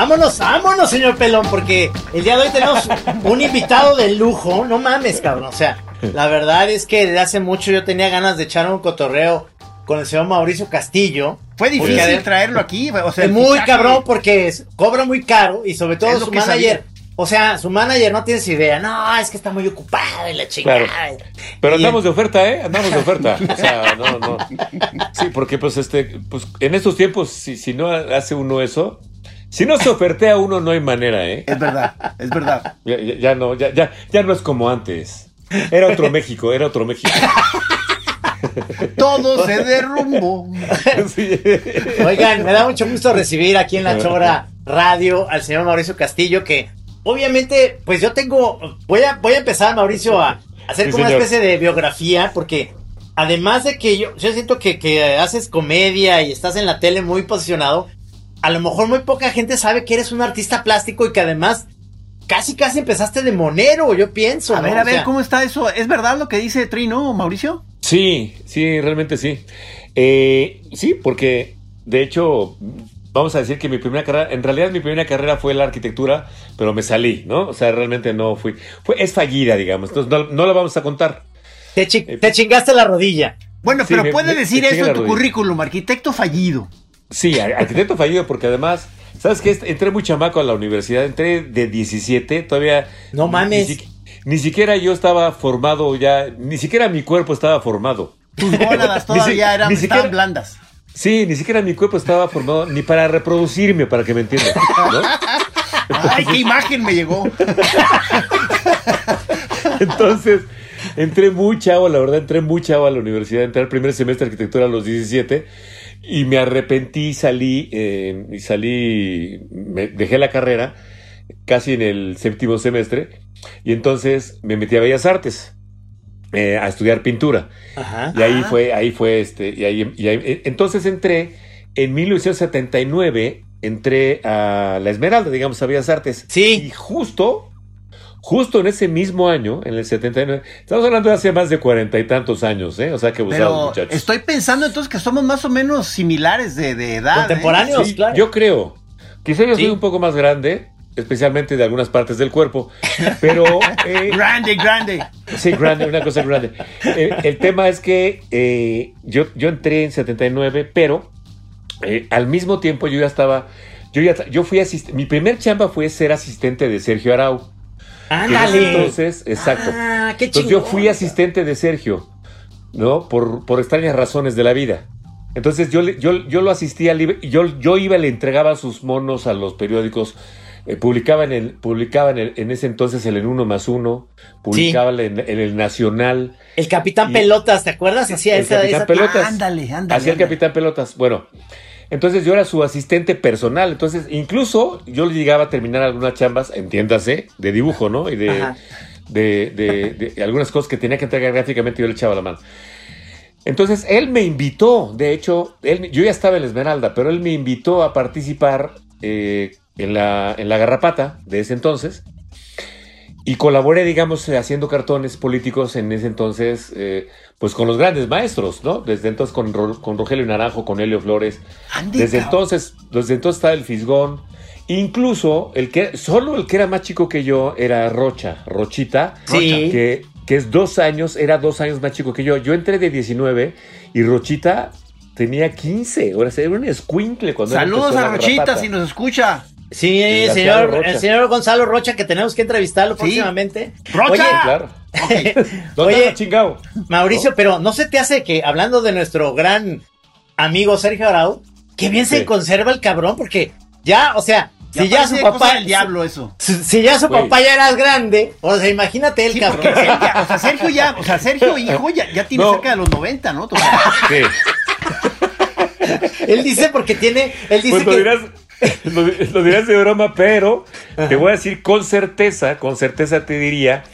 Vámonos, vámonos, señor Pelón, porque el día de hoy tenemos un invitado de lujo. No mames, cabrón. O sea, la verdad es que desde hace mucho yo tenía ganas de echar un cotorreo con el señor Mauricio Castillo. Fue difícil Porque traerlo aquí, o sea, Es muy fichaje- cabrón porque es- cobra muy caro y sobre todo su manager. sabía. O sea, su manager no tienes idea. No, es que está muy ocupado y la chingada. Claro. Pero Y- andamos de oferta, ¿eh? Andamos de oferta. O sea, no, no. Sí, porque pues este, pues en estos tiempos, si, si no hace uno eso, si no se ofertea uno, no hay manera, ¿eh? Es verdad, es verdad. Ya, ya- ya no, ya, ya, ya no es como antes. Era otro México, era otro México. Todo se derrumbó. Sí. Oigan, me da mucho gusto recibir aquí en la Chora Radio al señor Mauricio Castillo, que obviamente, pues yo tengo, voy a, voy a empezar, Mauricio, a hacer Sí, como una especie de biografía, porque además de que yo, yo siento que, que haces comedia y estás en la tele muy posicionado, a lo mejor muy poca gente sabe que eres un artista plástico y que además casi casi empezaste de monero, yo pienso. A ¿no? ver, a O ver, sea, ¿cómo está eso? ¿Es verdad lo que dice Trino, Mauricio? Sí, sí, realmente sí. Eh, sí, porque de hecho, vamos a decir que mi primera carrera, en realidad mi primera carrera fue la arquitectura, pero me salí, ¿no? O sea, realmente no fui. Fue, es fallida, digamos. Entonces no, no la vamos a contar. te, chi- te chingaste la rodilla. Bueno, Sí, pero me- puede me- decir eso en tu rodilla. currículum, arquitecto fallido. Sí, ar- arquitecto fallido, porque además, ¿sabes qué? Entré muy chamaco a la universidad, entré de 17, todavía. No mames. Ni, siqui- ni siquiera yo estaba formado ya, ni siquiera mi cuerpo estaba formado. Tus gónadas todavía eran, estaban siquiera- blandas. Sí, ni siquiera mi cuerpo estaba formado ni para reproducirme, para que me entiendan. ¿no? Ay, qué imagen me llegó. Entonces, entré muy chavo, la verdad, entré muy chavo a la universidad, entré al primer semestre de arquitectura a los 17 y me arrepentí, salí, eh, y salí, me dejé la carrera casi en el séptimo semestre y entonces me metí a Bellas Artes. eh, a estudiar pintura Ajá. y ahí fue ahí fue este y ahí, y ahí- entonces entré en 1979 entré a la Esmeralda digamos a Bellas Artes Sí. y justo Justo en ese mismo año, en el 79, estamos hablando de hace más de cuarenta y tantos años, ¿eh? O sea que abusados, Pero muchachos. estoy pensando entonces que somos más o menos similares de, de edad. ¿eh? Contemporáneos. Sí, claro. Yo creo. Quizá yo Sí. soy un poco más grande, especialmente de algunas partes del cuerpo, pero eh, Grande, grande. sí, grande, una cosa grande. Eh, el tema es que eh, yo, yo entré en 79, pero eh, al mismo tiempo yo ya estaba, yo ya, yo fui asistente, mi primer chamba fue ser asistente de Sergio Arau. Ándale. Entonces, exacto. Ah, qué Entonces yo fui asistente de Sergio, ¿no? Por, por extrañas razones de la vida. Entonces yo, le- yo, yo lo asistía, yo, yo iba y le entregaba sus monos a los periódicos. eh, publicaba en, el, publicaba en, el- en ese entonces el En Uno más Uno, publicaba en, en el Nacional, El Capitán Y- Pelotas, ¿te acuerdas? Hacía el esa, Capitán esa- Pelotas. Ándale, ándale. hacía el. Capitán Pelotas. Bueno, entonces yo era su asistente personal. Entonces, incluso yo le llegaba a terminar algunas chambas, entiéndase, de dibujo, ¿no? Y de, de- de algunas cosas que tenía que entregar gráficamente, yo le echaba la mano. Entonces, él me invitó, de hecho, él, yo ya estaba en la Esmeralda, pero él me invitó a participar eh, en, la, en la Garrapata de ese entonces. Y colaboré, digamos, eh, haciendo cartones políticos en ese entonces, eh, pues con los grandes maestros, ¿no? Desde entonces con, Ro- con Rogelio Naranjo, con Helio Flores. Ande, Desde entonces, desde entonces estaba el Fisgón. Incluso el que, solo el que era más chico que yo era Rocha, Rochita, Sí. que, que es dos años, era dos años más chico que yo. Yo entré de 19 y Rochita tenía 15. Ahora era un escuincle cuando Saludos a Rochita si nos escucha. Sí, El señor, Gonzalo Rocha. el señor Gonzalo Rocha, que tenemos que entrevistarlo próximamente. ¡Rocha! Oye, Sí, claro. ¿Dónde Oye. anda, chingado? Mauricio, pero ¿no se te hace que, hablando de nuestro gran amigo Sergio Arau, que bien se Sí. conserva el cabrón? Porque ya, o sea, Ya si ya su papá. del diablo eso. Si, si ya su papá ya era grande, o sea, imagínate el Sí, cabrón. o sea, Sergio ya, o sea, Sergio hijo ya, ya tiene No. cerca de los 90, ¿no? Sí. Él dice porque tiene. Él dice Pues que. dirás, lo, lo dirás de broma, pero te voy a decir con certeza, con certeza te diría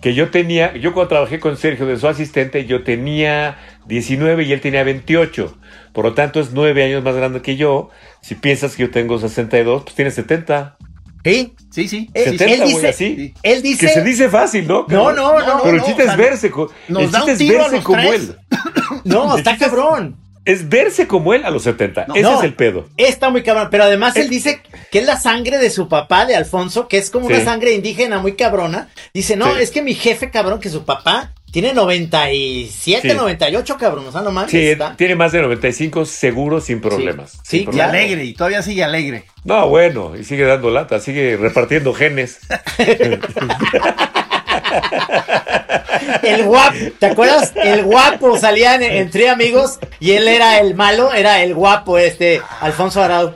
que yo tenía, yo cuando trabajé con Sergio de su asistente, yo tenía 19 y él tenía 28. Por lo tanto, es 9 años más grande que yo. Si piensas que yo tengo 62, pues tiene 70. Sí. sí, sí. Eh, sí, sí. 70, él güey, dice- así. Él dice. Que se dice fácil, ¿no? No, no, no, Pero el no, chiste o es verse, nos el da un tiro a verse los como tres. él. No, está cabrón. Es verse como él a los 70. Ese No, es el pedo. Está muy cabrón, pero además él Eh. dice que es la sangre de su papá, de Alfonso, que es como una sangre indígena muy cabrona. Dice, no, Sí. es que mi jefe, cabrón, que su papá tiene 97, Sí. 98, cabrón. O sea, no mames. Sí, está- tiene más de 95 seguro sin problemas. Sí, Sin Y alegre, y todavía sigue alegre. No, bueno, y sigue dando lata, sigue repartiendo genes. El guapo, ¿te acuerdas? El guapo salían en- entre amigos y él era el malo, era el guapo, este, Alfonso Arau.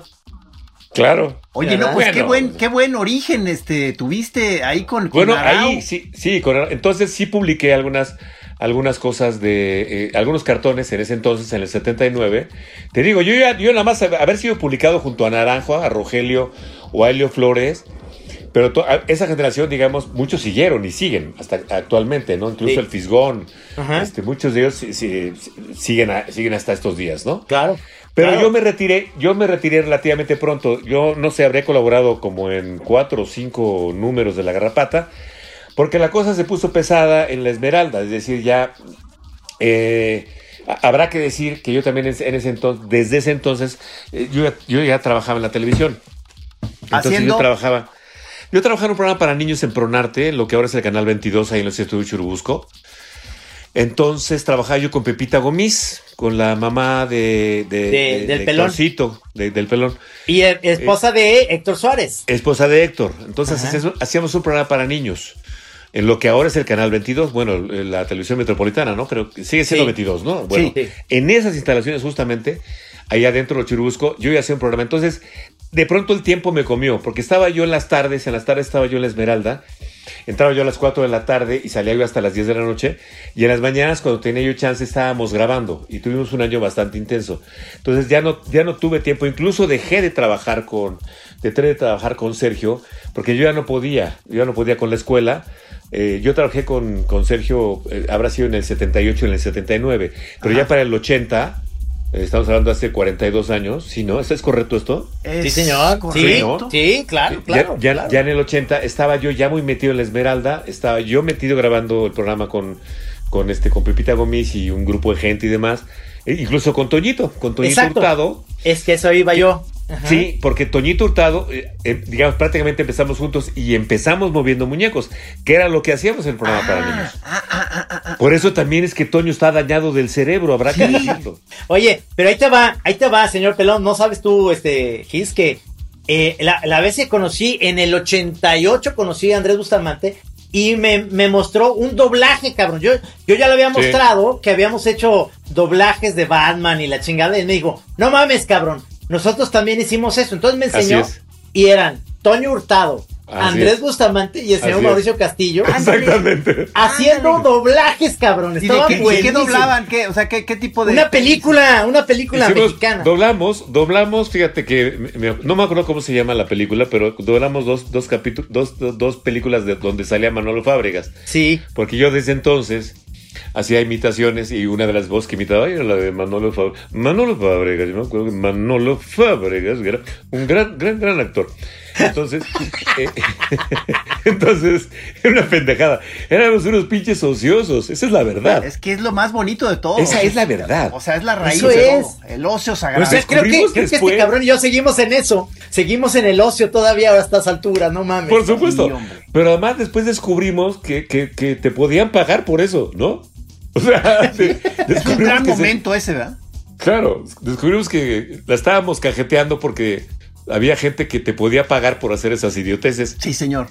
Claro. Oye, no, pues qué buen, qué buen origen este tuviste ahí con, con Bueno, Arau. ahí sí, sí, con- entonces sí publiqué algunas, algunas cosas de, eh, algunos cartones en ese entonces, en el 79. Te digo, yo ya, yo nada más hab- haber sido publicado junto a Naranjo, a Rogelio o a Helio Flores, pero esa generación, digamos, muchos siguieron y siguen hasta actualmente, ¿no? Incluso Sí. el Fisgón, este, muchos de ellos sí- siguen, a- siguen hasta estos días, ¿no? Claro. Pero Claro. yo me retiré, yo me retiré relativamente pronto. Yo no sé, habré colaborado como en cuatro o cinco números de la garrapata, porque la cosa se puso pesada en la Esmeralda, es decir, ya eh, habrá que decir que yo también en, ese entonces, desde ese entonces, eh, yo, ya- yo ya trabajaba en la televisión. Entonces Haciendo- yo trabajaba. Yo trabajaba en un programa para niños en Pronarte, lo que ahora es el canal 22, ahí en los estudios Churubusco. Entonces trabajaba yo con Pepita Gomis, con la mamá de, de- De- de- del de pelón. Héctorcito, del pelón, Y eh, esposa de Héctor Suárez. esposa de Héctor. Entonces Ajá. hacíamos, un programa para niños, en lo que ahora es el canal 22, bueno, la televisión metropolitana, ¿no? Creo que sigue siendo Sí. 22, ¿no? Bueno, Sí. en esas instalaciones justamente, ahí adentro de Churubusco, yo iba a hacer un programa. Entonces, de pronto el tiempo me comió, porque estaba yo en las tardes, en las tardes estaba yo en la Esmeralda, entraba yo a las 4 de la tarde y salía yo hasta las 10 de la noche, y en las mañanas cuando tenía yo chance estábamos grabando, y tuvimos un año bastante intenso. Entonces ya no, ya no tuve tiempo, incluso dejé de trabajar con, dejé de trabajar con Sergio, porque yo ya no podía, yo ya no podía con la escuela. Eh, yo trabajé con, con Sergio, eh, habrá sido en el 78, en el 79, pero ya para el 80, eh, estamos hablando de hace 42 años, ¿sí, no? ¿Es correcto esto? Sí, Es señor. Sí, correcto. sí, claro, claro. ya, ya- claro. ya en el 80 estaba yo ya muy metido en la Esmeralda, estaba yo metido grabando el programa con, con, este, con Pepita Gomis y un grupo de gente y demás, incluso con Toñito, con Toñito Exacto. Hurtado. Es que eso iba yo. Ajá. Sí, porque Toñito Hurtado, eh, eh, digamos, prácticamente empezamos juntos y empezamos moviendo muñecos, que era lo que hacíamos en el programa para niños. ah, Por eso también es que Toño está dañado del cerebro, habrá que decirlo. Oye, pero ahí te va, ahí te va, señor Pelón. No sabes tú, este, Gis, que eh, la, la vez que conocí, en el 88 conocí a Andrés Bustamante y me, me mostró un doblaje, cabrón. Yo, yo ya le había Sí. mostrado que habíamos hecho doblajes de Batman y la chingada. Y me dijo, no mames, cabrón. Nosotros también hicimos eso. Entonces me enseñó y eran Toño Hurtado, Así Andrés es. Bustamante y el señor. Mauricio Castillo. Exactamente. Haciendo doblajes, cabrón. ¿Y de Estaba qué, y qué buenísimo. doblaban? ¿Qué, o sea, ¿qué, qué tipo de...? Una película, una película Hicimos- mexicana. Doblamos, doblamos, fíjate que me- no me acuerdo cómo se llama la película, pero doblamos dos, dos capítulos, dos, dos, dos películas de donde salía Manolo Fábregas. Sí. Porque yo desde entonces hacía imitaciones y una de las voces que imitaba era la de Manolo Fábregas. Manolo Fábregas, yo me acuerdo que Manolo Fábregas que era un gran, gran, gran actor. Entonces, eh, entonces, era una pendejada. Éramos unos pinches ociosos, esa es la verdad. Es que es lo más bonito de todo. Esa es la verdad. O sea, es la raíz Eso de es. todo. El ocio sagrado. O sea, creo que, creo que este cabrón y yo seguimos en eso. Seguimos en el ocio todavía a estas alturas, no mames. Por supuesto. Sí. Pero además después descubrimos que, que- que te podían pagar por eso, ¿no? O sea, es un gran se- momento ese, ¿verdad? claro, descubrimos que la estábamos cajeteando porque había gente que te podía pagar por hacer esas idioteces. Sí, señor.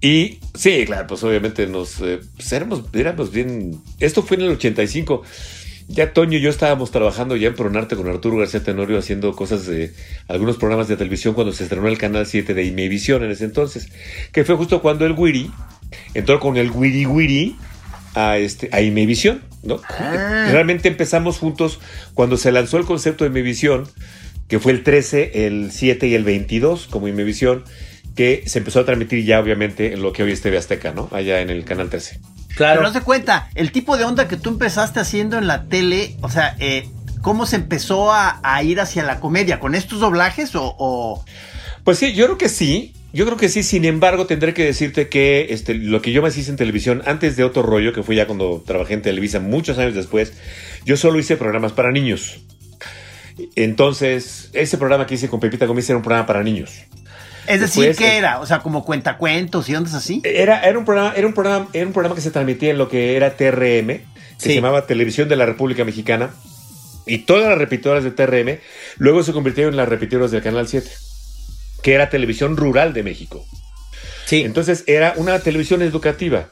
Y sí, claro, pues obviamente nos eh, pues éramos, éramos bien. Esto fue en el 85. Ya Toño y yo estábamos trabajando ya en Pronarte con Arturo García Tenorio haciendo cosas de algunos programas de televisión cuando se estrenó el canal 7 de Imevisión en ese entonces, que fue justo cuando el Wiri entró con el Wiri Wiri a este a Imevisión, ¿no? Ah. Realmente empezamos juntos cuando se lanzó el concepto de Imevisión, que fue el 13, el 7 y el 22 como Imevisión, que se empezó a transmitir ya obviamente en lo que hoy es TV Azteca, ¿no? Allá en el canal 13. Pero no se cuenta, el tipo de onda que tú empezaste haciendo en la tele, o sea, eh, ¿cómo se empezó a, a ir hacia la comedia? ¿Con estos doblajes o...? o- Pues sí, yo creo que sí. Yo creo que sí, sin embargo, tendré que decirte que este, lo que yo más hice en televisión antes de otro rollo, que fue ya cuando trabajé en Televisa muchos años después, yo solo hice programas para niños. Entonces, ese programa que hice con Pepita Gómez era un programa para niños. Es decir, Después, ¿qué era? O sea, como cuentacuentos y ondas así. Era, era, un programa, era, un programa, era un programa que se transmitía en lo que era TRM, que Sí. se llamaba Televisión de la República Mexicana, y todas las repetidoras de TRM luego se convirtieron en las repetidoras del Canal 7, que era Televisión Rural de México. Sí, Entonces era una televisión educativa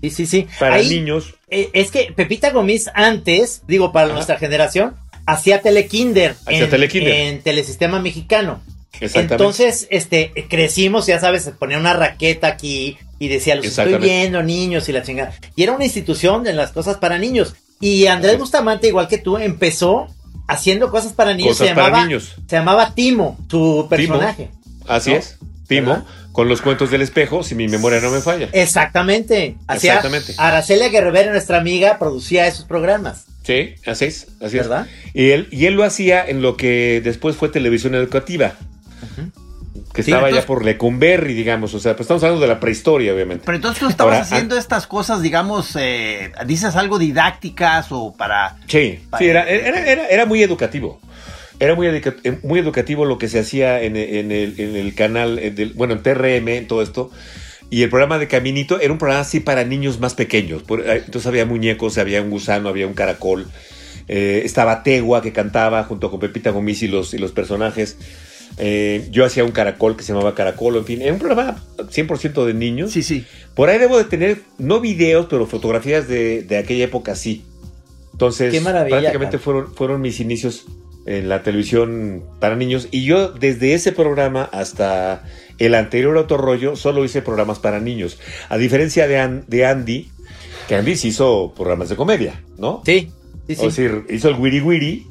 sí, sí, sí. para Ahí, niños. eh, es que Pepita Gómez antes, digo, para Ajá. nuestra generación, hacía telekinder, Hacía en, telekinder. en Telesistema Mexicano. Exactamente. Entonces, este, crecimos, ya sabes, se ponía una raqueta aquí y decía, los estoy viendo, niños, y la chingada. Y era una institución de las cosas para niños. Y Andrés Bustamante, igual que tú, empezó haciendo cosas para niños. Cosas se para llamaba, niños. Se llamaba Timo, su personaje. Así ¿no? es, Timo, ¿Verdad? con los cuentos del espejo, si mi memoria no me falla. Exactamente. Hacía Exactamente. Araceli Guerrero, nuestra amiga, producía esos programas. Sí, así es, así es. ¿Verdad? Y él, y él lo hacía en lo que después fue televisión educativa. Que Sí, estaba entonces- ya por Lecumberri, digamos. O sea, pues estamos hablando de la prehistoria, obviamente. Pero entonces tú estabas Ahora, haciendo estas cosas, digamos, eh, dices algo didácticas o para... Sí, sí, era, era, era, era muy educativo. Era muy, educa- eh, muy educativo lo que se hacía en, en el, en el canal, en del- bueno, en TRM, en todo esto. Y el programa de Caminito era un programa así para niños más pequeños. Eh, entonces había muñecos, había un gusano, había un caracol. eh, estaba Tegua que cantaba junto con Pepita Gomis y los, y los personajes. Eh, yo hacía un caracol que se llamaba Caracol, en fin. Era un programa 100% de niños. Sí, sí. Por ahí debo de tener, no videos, pero fotografías de, de aquella época sí. Entonces, Qué maravilla, prácticamente cara. fueron, fueron mis inicios en la televisión para niños. Y yo, desde ese programa hasta el anterior Autorrollo, solo hice programas para niños. A diferencia de, An- de Andy, que Andy sí hizo programas de comedia, ¿no? Sí, sí, sí. O decir, hizo el Wiri Wiri,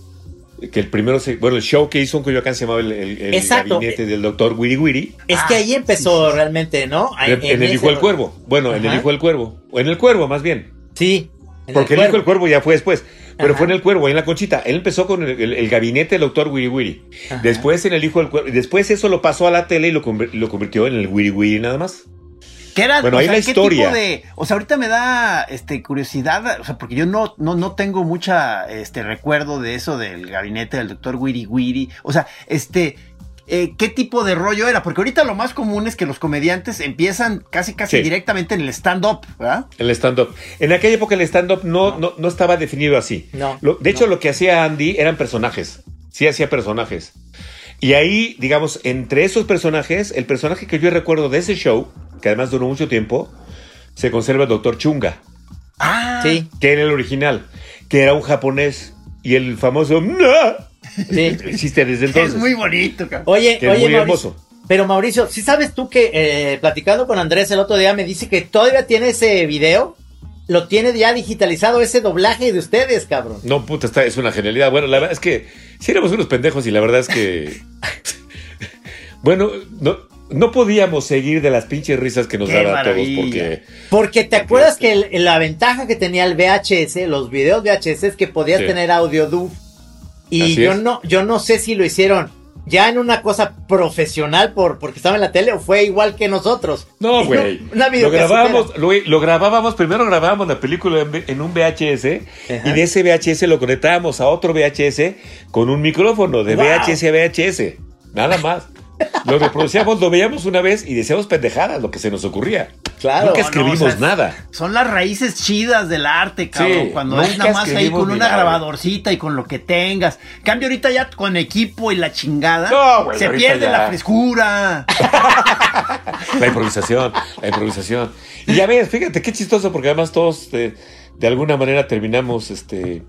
que el primero, se, bueno, el show que hizo en Coyoacán se llamaba el, el- el Exacto. gabinete del doctor Wiri Wiri. es Ah, que ahí empezó realmente, ¿no? En, en el Hijo del Cuervo. Bueno, en el. Hijo del Cuervo. O en el Cuervo, más bien. Sí. en Porque el, Cuervo. Hijo del Cuervo ya fue después. Pero Ajá. fue en el Cuervo, ahí en la Conchita. Él empezó con el, el- el gabinete del doctor Wiri Wiri. Ajá. Después en el Hijo del Cuervo. Después eso lo pasó a la tele y lo, lo convirtió en el Wiri Wiri nada más. ¿Qué era? Bueno, o ahí sea, la ¿qué historia. tipo de- o sea, ahorita me da este curiosidad, o sea, porque yo no, no, no tengo mucha este recuerdo de eso del gabinete del doctor Wiri Wiri. O sea, este. Eh, ¿Qué tipo de rollo era? Porque ahorita lo más común es que los comediantes empiezan casi casi Sí. directamente en el stand-up, ¿verdad? El stand-up. En aquella época el stand-up no, no. No, estaba definido así. No, Lo- de hecho, no. lo que hacía Andy eran personajes. Sí hacía personajes. Y ahí, digamos, entre esos personajes, el personaje que yo recuerdo de ese show, que además duró mucho tiempo, se conserva el doctor Chunga. Ah, Sí, que era el original, que era un japonés y el famoso "No", sí. existe desde entonces. es muy bonito, cabrón. Oye, Que es oye, muy Mauricio. hermoso. Pero Mauricio, ¿sí sabes tú que eh, platicando con Andrés el otro día me dice que todavía tiene ese video? Lo tiene ya digitalizado ese doblaje de ustedes, cabrón. No, puta, está, es una genialidad. Bueno, la verdad es que sí éramos unos pendejos y la verdad es que. bueno, no, no podíamos seguir de las pinches risas que nos Qué daba a todos porque. Porque te acuerdas que el- la ventaja que tenía el VHS, los videos VHS, es que podías Sí. tener audio DUV. Y Así yo es. no, yo no sé si lo hicieron ya en una cosa profesional por porque estaba en la tele o fue igual que nosotros. No, güey. Una Lo grabábamos, lo, lo grabábamos, primero grabábamos la película en, un VHS Ajá. y de ese VHS lo conectábamos a otro VHS con un micrófono de Wow. VHS a VHS. Nada más. Lo reproducíamos, lo veíamos una vez y decíamos pendejadas, lo que se nos ocurría. Claro. Nunca no, escribimos o sea, nada. Son las raíces chidas del arte, cabrón. Sí, cuando es nada más ahí con una nada. grabadorcita y con lo que tengas. Cambio ahorita ya con equipo y la chingada. No, güey, se pierde ya. la frescura. La improvisación, la improvisación. Y ya ves, fíjate qué chistoso, porque además todos eh, de alguna manera terminamos este,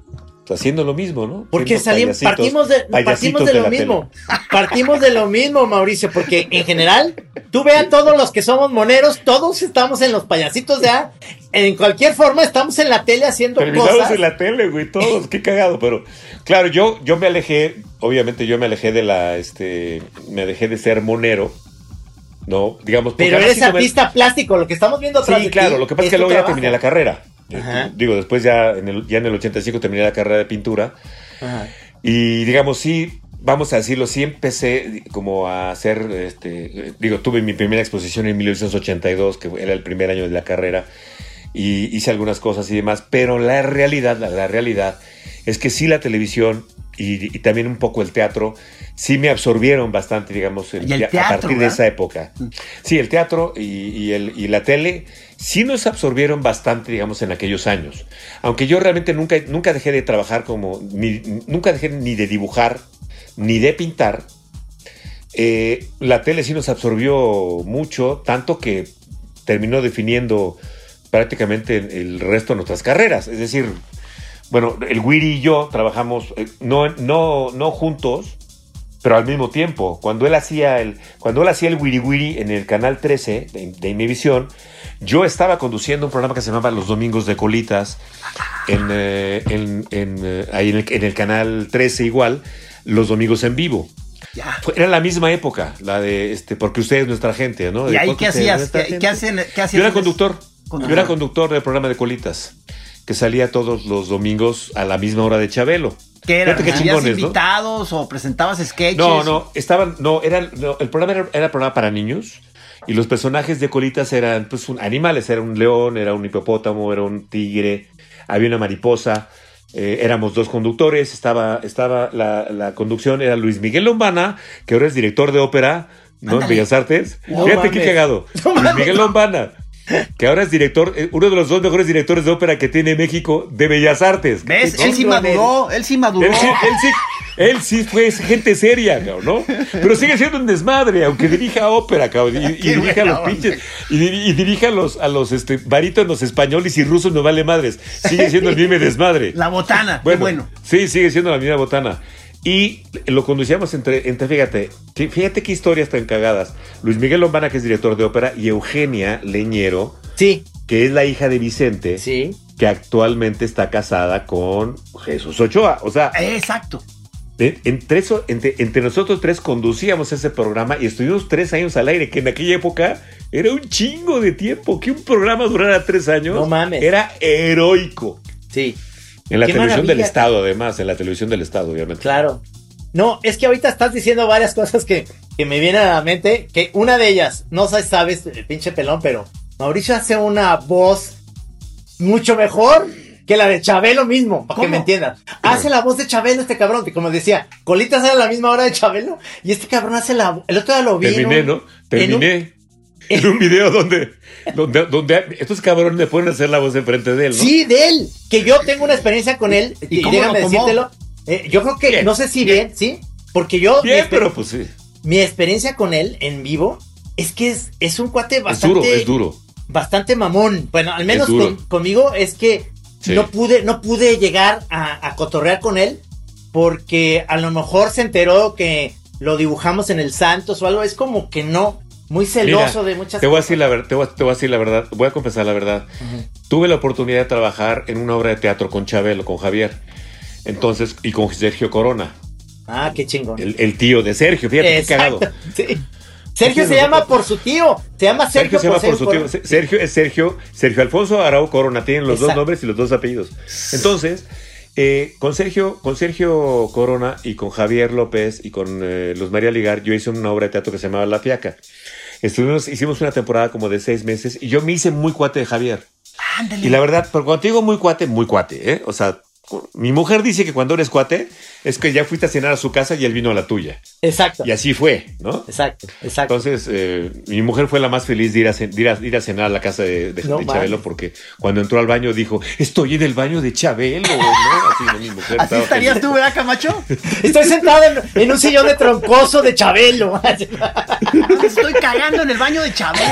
haciendo lo mismo, ¿no? Porque salimos, partimos de, partimos de lo tele. mismo. Partimos de lo mismo, Mauricio, porque en general, tú ve a todos los que somos moneros, todos estamos en los payasitos de A. En cualquier forma, estamos en la tele haciendo Terminamos cosas. en la tele, güey, todos, qué cagado, pero claro, yo, yo me alejé, obviamente yo me alejé de la, este, me dejé de ser monero, ¿no? Digamos, Pero eres artista plástico, lo que estamos viendo atrás Sí, de claro, lo que pasa es que luego ya trabajo. terminé la carrera. Ajá. Eh, Digo, después ya en, el, ya en el 85 terminé la carrera de pintura. Ajá. Y digamos, sí, vamos a decirlo, sí empecé como a hacer, este, digo, tuve mi primera exposición en 1982, que era el primer año de la carrera, y hice algunas cosas y demás, pero la realidad, la, la realidad es que sí la televisión y, y también un poco el teatro, sí me absorbieron bastante, digamos, el- Y el ya- teatro, a partir de esa época. Sí, el teatro y, y el, y la tele sí nos absorbieron bastante, digamos, en aquellos años. Aunque yo realmente nunca, nunca dejé de trabajar como, nunca dejé ni de dibujar, ni de pintar. eh, la tele sí nos absorbió mucho, tanto que terminó definiendo prácticamente el resto de nuestras carreras. Es decir, bueno, el Wiri y yo trabajamos eh, no, no, no juntos, pero al mismo tiempo. Cuando él hacía el, cuando él hacía el Wiri Wiri en el canal 13 de, de Imevisión, yo estaba conduciendo un programa que se llamaba Los Domingos de Colitas, en, eh, en- en, eh, ahí en el, en el canal 13 igual, Los Domingos en Vivo. Ya. Fue- era la misma época, la de este, porque usted es nuestra gente, ¿no? ¿Y ahí qué hacías? ¿Qué, gente. qué hacen, qué hacías? Yo era. Conductor. Yo era conductor del programa de Colitas, que salía todos los domingos a la misma hora de Chabelo. ¿Qué era? Fíjate qué ¿Tenías chingones, ¿no? invitados o presentabas sketches? No, no, estaban, no, era, no, el programa era, era programa para niños y los personajes de Colitas eran pues un- animales, era un león, era un hipopótamo, era un tigre, había una mariposa, eh, éramos dos conductores, estaba, estaba la, la conducción, era Luis Miguel Lombana, que ahora es director de ópera, ¿no? En. Bellas Artes. No Fíjate qué cagado. Luis Miguel Lombana. Que ahora es director, eh, uno de los dos mejores directores de ópera que tiene México de Bellas Artes. ¿Ves? ¿No? Él sí maduró, él sí maduró. Él sí, él sí, él sí fue gente seria, cabrón, ¿no? Pero sigue siendo un desmadre, aunque dirija ópera, cabrón, y, y dirija a los pinches, y, y dirija a los, a los este, barítonos españoles y rusos, no vale madres. Sigue siendo el mismo desmadre. La botana, bueno, qué bueno. Sí, sigue siendo la misma botana. Y lo conducíamos entre, entre fíjate, fí- fíjate qué historias tan cagadas. Luis Miguel Lombana, que es director de ópera, y Eugenia Leñero, Sí, que es la hija de Vicente, sí. que actualmente está casada con Jesús Ochoa. O sea, Exacto. entre, eso- entre, entre nosotros tres conducíamos ese programa y estuvimos tres años al aire, que en aquella época era un chingo de tiempo. Que un programa durara tres años No mames. era heroico. Sí, En la Qué televisión del. Estado, además, en la televisión del Estado, obviamente. claro. No, es que ahorita estás diciendo varias cosas que, que me vienen a la mente. Que una de ellas, no sé, sabes, el pinche pelón, pero Mauricio hace una voz mucho mejor que la de Chabelo mismo, para que me entiendan. Hace la voz de Chabelo este cabrón, que como decía, Colitas era a la misma hora de Chabelo, y este cabrón hace la... El otro día lo vi. Terminé, ¿no? Terminé. En un video donde, donde, donde estos cabrones me pueden hacer la voz enfrente de él, ¿no? Sí, de él. Que yo tengo una experiencia con él. ¿Y Y, cómo déjame decírtelo. eh, yo creo que, Bien, no sé si bien. bien, ¿sí? Porque yo, mi, Bien, pero pues sí. mi experiencia con él en vivo es que es, es un cuate Es bastante, duro, es duro. bastante mamón. Bueno, al menos Es con- conmigo es que Sí. no pude, no pude llegar a, a cotorrear con él porque a lo mejor se enteró que lo dibujamos en el Santos o algo. Es como que no, muy celoso Mira, de muchas te voy a cosas. decir la verdad, te voy, a- te voy a decir la verdad, voy a confesar la verdad. Tuve la oportunidad de trabajar en una obra de teatro con Chabelo, con Javier. Entonces, y con Sergio Corona, Ah, qué chingón. el, el tío de Sergio, fíjate qué Exacto, cagado. sí. Sergio se llama por su tío. Se llama Sergio Sergio, se llama por su tío. Sergio es Sergio, Sergio Alfonso Arau Corona, tienen los dos nombres y los dos apellidos. Entonces, eh, con Sergio, con Sergio Corona y con Javier López y con eh, los María Ligar, yo hice una obra de teatro que se llamaba La Fiaca. Estuvimos, hicimos una temporada como de seis meses y yo me hice muy cuate de Javier. Ándale. Y la verdad, pero cuando te digo muy cuate, muy cuate, ¿eh? O sea, mi mujer dice que cuando eres cuate es que ya fuiste a cenar a su casa y él vino a la tuya. Exacto. Y así fue, ¿no? Exacto, exacto. Entonces, eh, mi mujer fue la más feliz de ir a, cen- de ir a, de ir a cenar a la casa de, de- No de mames. Chabelo porque cuando entró al baño dijo, estoy en el baño de Chabelo, ¿no? Así, ¿no? mi mujer ¿Así estarías feliz. tú, verdad, Camacho? Estoy sentado en, en un sillón de troncoso de Chabelo. Estoy cagando en el baño de Chabelo.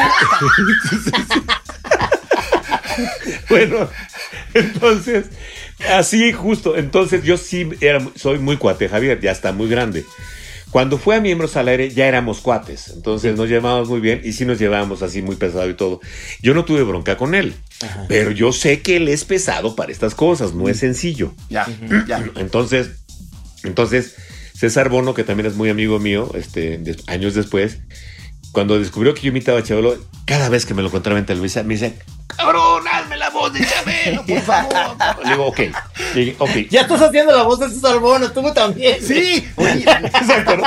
Bueno, entonces, así justo, entonces yo sí era, soy muy cuate, Javier, ya está muy grande. Cuando fue a Miembros al Aire ya éramos cuates, entonces nos llevábamos muy bien y sí nos llevábamos así muy pesado y todo. Yo no tuve bronca con él, pero yo sé que él es pesado para estas cosas, no es sencillo. Ya, ya. Entonces, entonces César Bono, que también es muy amigo mío, este, años después, cuando descubrió que yo imitaba a Chabelo, cada vez que me lo encontraba en televisión, me dice, cabrón, hazme voz de Chabelo, por favor. Le digo, ok, Le. Ya estás haciendo la voz de César Bono, tú también. Sí, oye, Exacto, ¿no?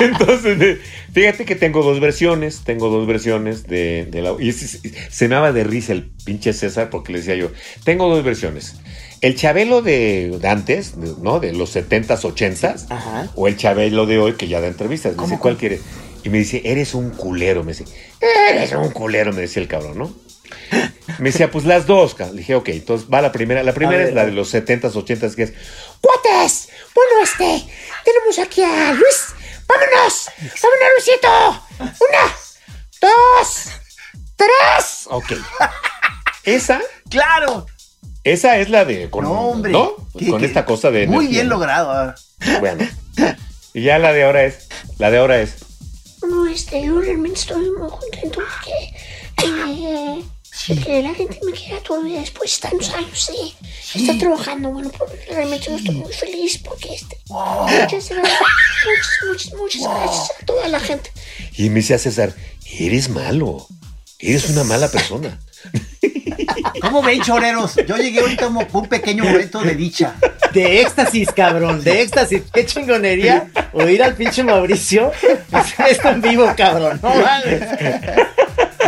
Entonces, fíjate que tengo dos versiones, tengo dos versiones de, de la... Y se, se me daba de risa el pinche César porque le decía yo, tengo dos versiones. El Chabelo de, de antes, ¿no? De los 70s, 80s, Ajá. o el Chabelo de hoy que ya da entrevistas. Me dice, ¿cuál quiere? Y me dice, eres un culero. Me dice, eres un culero, me decía el cabrón, ¿no? Me decía, pues las dos. ca-". Le dije, ok, entonces va la primera. La primera ver, es la de los 70s, 80s, que es, ¡Cuates! Bueno, este, tenemos aquí a Luis. ¡Vámonos! ¡Vámonos, Luisito! ¡Una! ¡Dos! ¡Tres! Ok. Esa, claro. esa es la de... Con, No, hombre. ¿no? Qué- Con qué- esta cosa de... Muy energía, bien ¿no? logrado. ah. Bueno. Y ya la de ahora es... La de ahora es... No, este, yo realmente estoy muy contento porque, eh, porque la gente me quiera todavía después de tantos años de estar trabajando. Bueno, por- realmente yo estoy muy feliz porque este, muchas, gracias, muchas, muchas, muchas gracias a toda la gente. Y me decía César, eres malo. Eres una mala persona. ¿Cómo ven, choreros? Yo llegué ahorita como un pequeño momento de dicha. De éxtasis, cabrón, de éxtasis. Qué chingonería oír al pinche Mauricio hacer esto en vivo, cabrón. No mames.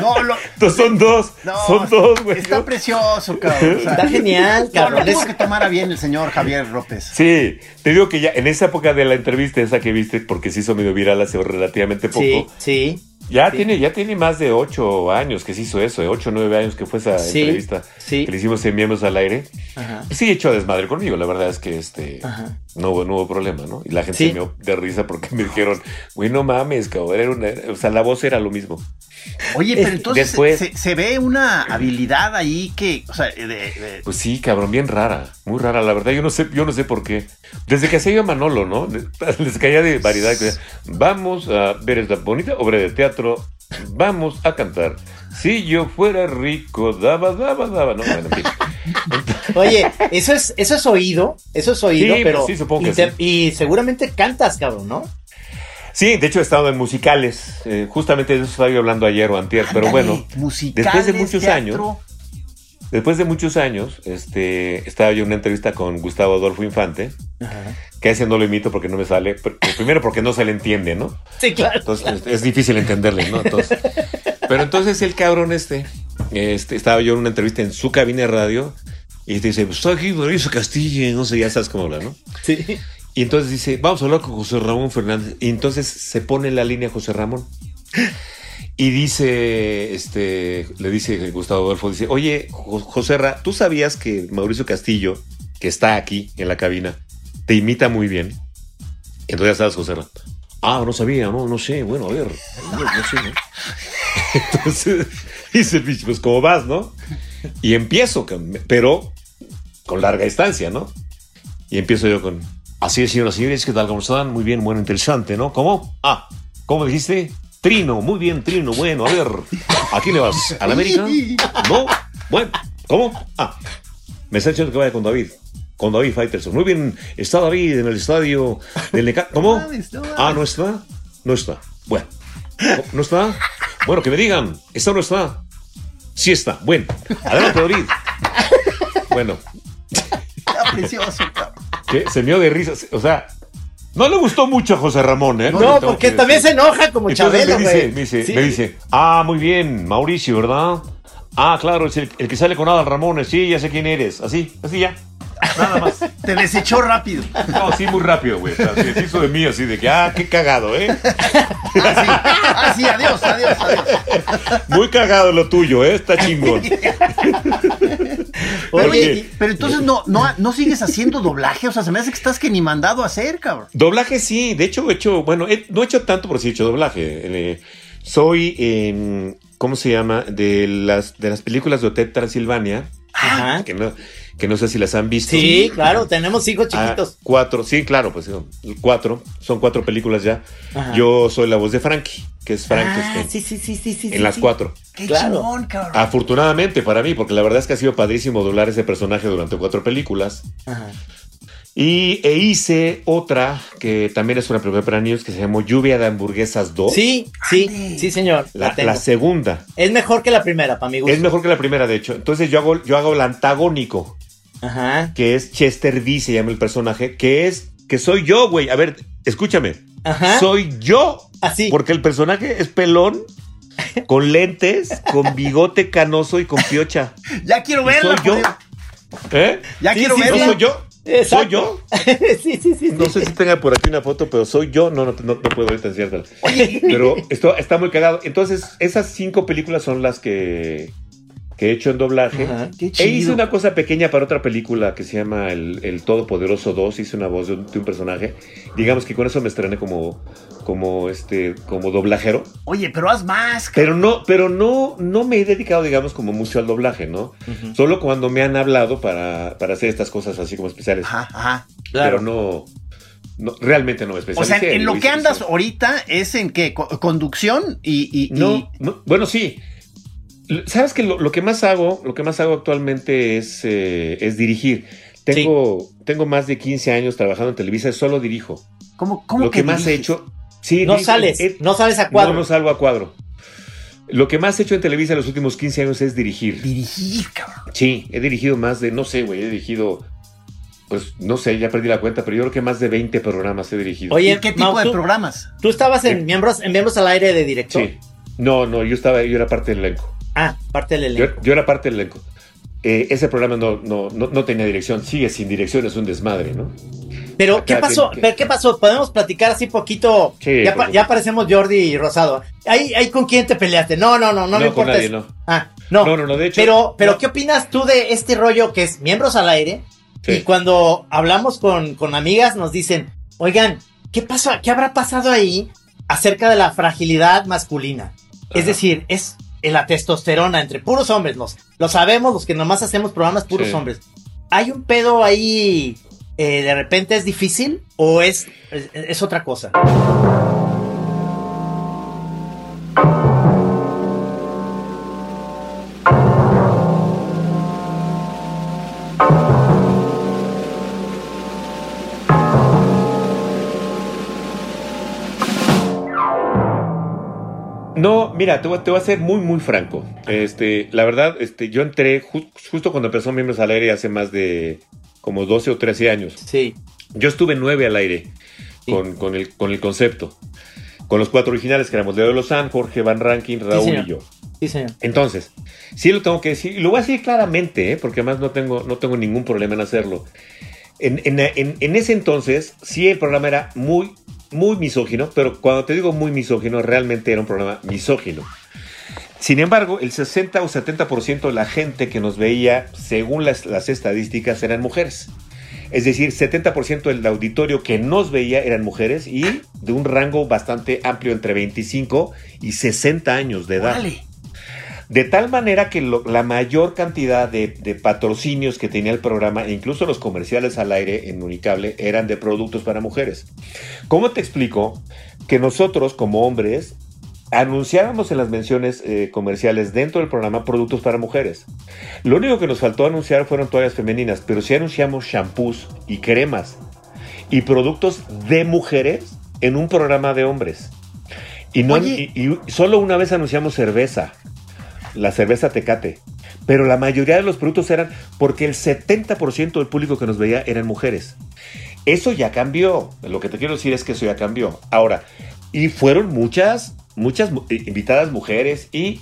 No, lo, son dos. no, son dos, güey. Está precioso, cabrón. o sea, Está genial, No, lo cabrón. Es- que tomar a bien el señor Javier López. Sí, te digo que ya en esa época de la entrevista, esa que viste, porque se hizo medio viral hace relativamente poco, Sí, sí. ya tiene ya tiene más de ocho años que se hizo eso, de ocho o nueve años que fue esa Sí, entrevista sí. que le hicimos en Miembros al Aire. Ajá. Sí, echó desmadre conmigo, la verdad es que este Ajá. No, hubo, no hubo problema, ¿no? Y la gente Sí. se me dio de risa porque me dijeron, güey, no mames, cabrón, era una- o sea, la voz era lo mismo. Oye, pero entonces Después- se, se ve una habilidad ahí que, o sea, de, de- Pues sí, cabrón, bien rara, muy rara, la verdad, yo no sé, yo no sé por qué. Desde que se iba Manolo, ¿no? Les caía de variedad. Vamos a ver esta bonita obra de teatro, vamos a cantar. Si yo fuera rico, daba, daba, daba. No, bueno, en fin. Oye, eso es, eso es oído, eso es oído, Sí, pero. pues sí, supongo que inter- sí. Y seguramente cantas, cabrón, ¿no? Sí, de hecho he estado en musicales. eh, justamente de eso estaba yo hablando ayer o antier, pero bueno. musicales, después de muchos teatro. años, después de muchos años, este, estaba yo en una entrevista con Gustavo Adolfo Infante, que a ese no lo imito porque no me sale. pr- Primero porque no se le entiende, ¿no? Sí, claro. Entonces es, es difícil entenderle, ¿no? Entonces, pero entonces el cabrón este, este, estaba yo en una entrevista en su cabina de radio y te dice, pues estoy aquí Mauricio Castilla, no sé, ya sabes cómo habla, ¿no? Sí. Y entonces dice, vamos a hablar con José Ramón Fernández. Y entonces se pone en la línea José Ramón. Y dice, este, le dice Gustavo Adolfo, dice, oye, Jo- José Ra, ¿tú sabías que Mauricio Castillo, que está aquí en la cabina, te imita muy bien? Y entonces ya sabes, José Ra. Ah, no sabía, no, no sé, bueno, a ver, no, no sé, ¿no? Entonces, dice el bicho, pues ¿cómo vas, no? Y empiezo, pero con larga distancia, ¿no? Y empiezo yo con, así es, señoras y señores, ¿qué tal? ¿Cómo están? Muy bien, bueno, interesante, ¿no? ¿Cómo? Ah, ¿cómo dijiste? Trino, muy bien, Trino, bueno, a ver, ¿a quién le vas? ¿A la América? ¿No? Bueno, ¿cómo? Ah, me está diciendo que vaya con David. Con David Faitelson. Muy bien, está David en el estadio del ¿Cómo? Ah, ¿no está? No está. Bueno, ¿no está? Bueno, que me digan, ¿está o no está? Sí está. Bueno, adelante, David. Bueno, Está precioso, cabrón. se me dio de risa. O sea, no le gustó mucho a José Ramón, ¿eh? No, porque que también se enoja como Entonces Chabelo, me dice, me dice, Sí. me dice, ah, muy bien, Mauricio, ¿verdad? Ah, claro, es el, el que sale con Adal Ramones, sí, ya sé quién eres. Así, así ya. Nada más. Te desechó rápido. No, sí, muy rápido, güey. O sea, se deshizo de mí así de que, ah, qué cagado, ¿eh? Así, así, adiós, adiós, adiós. Muy cagado lo tuyo, ¿eh? Está chingón. Pero, Oye. oye, pero entonces no, no, no sigues haciendo doblaje, o sea, se me hace que estás que ni mandado a hacer, cabrón. Doblaje sí, de hecho he hecho, bueno, he- no he hecho tanto, pero sí he hecho doblaje. Eh, soy, em, ¿cómo se llama? De las, de las películas de Hotel Transilvania, Ajá. que no, que no sé si las han visto. Sí, claro, tenemos hijos Ah, chiquitos. cuatro, sí, claro, pues son cuatro, son cuatro películas ya. Ajá. Yo soy la voz de Frankie, que es Frank Ah, este, sí, sí, sí, sí, sí. en sí, las sí. cuatro. Qué Claro. chingón, cabrón. Afortunadamente para mí, porque la verdad es que ha sido padrísimo doblar ese personaje durante cuatro películas. Ajá. Y e hice otra que también es una película para niños que se llamó Lluvia de Hamburguesas 2. Sí, sí, sí, señor. La, La, tengo. la segunda. Es mejor que la primera, para mi gusto. Es mejor que la primera, de hecho. Entonces yo hago, yo hago el antagónico, Ajá. que es Chester V, se llama el personaje, que es que soy yo, güey. A ver, escúchame. Ajá. Soy yo. Así. Porque el personaje es pelón, con lentes, con bigote canoso y con piocha. Ya quiero soy yo. Dios. ¿Eh? Ya Sí, quiero sí, ¿No verla. soy yo? Exacto. ¿Soy yo? sí, sí, sí. No sí. sé si tenga por aquí una foto, pero soy yo. No, no, no, no puedo ahorita enseñártela. Pero esto está muy cagado. Entonces, esas cinco películas son las que, que he hecho en doblaje. Ajá. Qué E hice una cosa pequeña para otra película que se llama El, El Todopoderoso 2. Hice una voz de un, de un personaje. Digamos que con eso me estrené como, como, este, como doblajero. Oye, pero haz más. Pero no, pero no, no me he dedicado, digamos, como mucho al doblaje, ¿no? Solo cuando me han hablado para, para hacer estas cosas así como especiales. Ajá, ajá. Pero no, no, realmente no me O sea, en lo que andas ahorita es en qué? Co- conducción y, y- y- No, no, bueno, sí. Sabes que lo, lo que más hago, lo que más hago actualmente es, eh, es dirigir. Tengo, tengo más de 15 años trabajando en Televisa y solo dirijo. ¿Cómo, cómo Lo que, más he hecho. Sí, No dirijo- sales, no sales a cuadro. No, no salgo a cuadro. Lo que más he hecho en Televisa en los últimos 15 años es dirigir. Dirigir, cabrón. Sí, he dirigido más de, no sé, güey, he dirigido, pues no sé, ya perdí la cuenta, pero yo creo que más de 20 programas he dirigido. Oye, ¿Y qué tipo Mau, de tú- programas? Tú estabas en Sí. miembros, en miembros al aire de director. Sí. No, no, yo estaba, yo era parte del elenco. Ah, parte del Yo, elenco. yo era parte del elenco. Eh, ese programa no, no, no, no tenía dirección, sigue sin dirección, es un desmadre, ¿no? Pero, acá ¿qué pasó? que- Pero, ¿Qué pasó? Podemos platicar así poquito. Sí, ya, pa- ya parecemos Jordi y Rosado. ¿Ahí, ahí con quién te peleaste? No, no, no, no, me importa. nadie, no. Ah, no. No, no, no, de hecho- Pero, pero. ¿qué opinas tú de este rollo que es miembros al aire? Sí. Y cuando hablamos con, con amigas nos dicen, oigan, ¿qué pasó? ¿Qué habrá pasado ahí acerca de la fragilidad masculina? Es decir, es la testosterona entre puros hombres. Los, lo sabemos, los que nomás hacemos programas puros Sí. hombres. ¿Hay un pedo ahí eh, de repente es difícil o es, es, es otra cosa? No, mira, te voy, te voy a ser muy, muy franco. Este, la verdad, este, yo entré ju- justo cuando empezó Miembros al Aire hace más de como 12 o 13 años. Sí. Yo estuve nueve al aire Sí. con, con el, con el concepto. Con los cuatro originales que éramos Leo Lozán, Jorge Van Rankin, Raúl y yo. Sí, señor. Entonces, sí lo tengo que decir, y lo voy a decir claramente, ¿eh? porque además no tengo, no tengo ningún problema en hacerlo. En, en- en- en ese entonces, sí el programa era muy, muy misógino, pero cuando te digo muy misógino, realmente era un programa misógino. Sin embargo, el 60 o 70% de la gente que nos veía, según las, las estadísticas, eran mujeres. Es decir, 70% del auditorio que nos veía eran mujeres y de un rango bastante amplio entre 25 y 60 años de edad. De tal manera que lo- la mayor cantidad de, de patrocinios que tenía el programa, e incluso los comerciales al aire en Unicable, eran de productos para mujeres. ¿Cómo te explico que nosotros como hombres anunciáramos en las menciones eh, comerciales dentro del programa productos para mujeres? Lo único que nos faltó anunciar fueron toallas femeninas, pero sí anunciamos shampoos y cremas y productos de mujeres en un programa de hombres. Y, no, y solo una vez anunciamos cerveza, la cerveza Tecate. Pero la mayoría de los productos eran porque el 70% del público que nos veía eran mujeres. Eso ya cambió. Lo que te quiero decir es que eso ya cambió. Ahora, y fueron muchas, muchas mu- invitadas mujeres y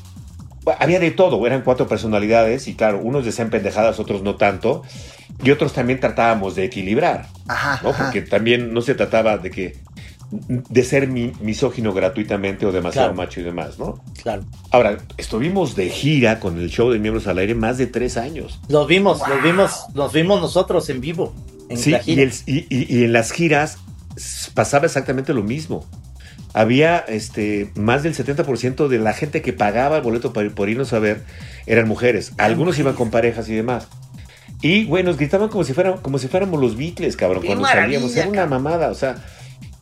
había de todo, eran cuatro personalidades y claro, unos decían pendejadas, otros no tanto, y otros también tratábamos de equilibrar, Ajá. ¿no? ajá. Porque también no se trataba de que de ser mi- misógino gratuitamente o demasiado Claro. macho y demás, ¿no? Claro. Ahora, estuvimos de gira con el show de Miembros al Aire más de tres años. Los vimos, los vimos, los vimos nosotros en vivo. En Sí, la y, gira. el- y- y- y en las giras pasaba exactamente lo mismo. Había este, más del 70% de la gente que pagaba el boleto para, por irnos a ver eran mujeres. Algunos iban con parejas y demás. Y, güey, nos gritaban como si, fueran, como si fuéramos los Beatles, cabrón, ¡Qué cuando salíamos. Era una mamada, o sea.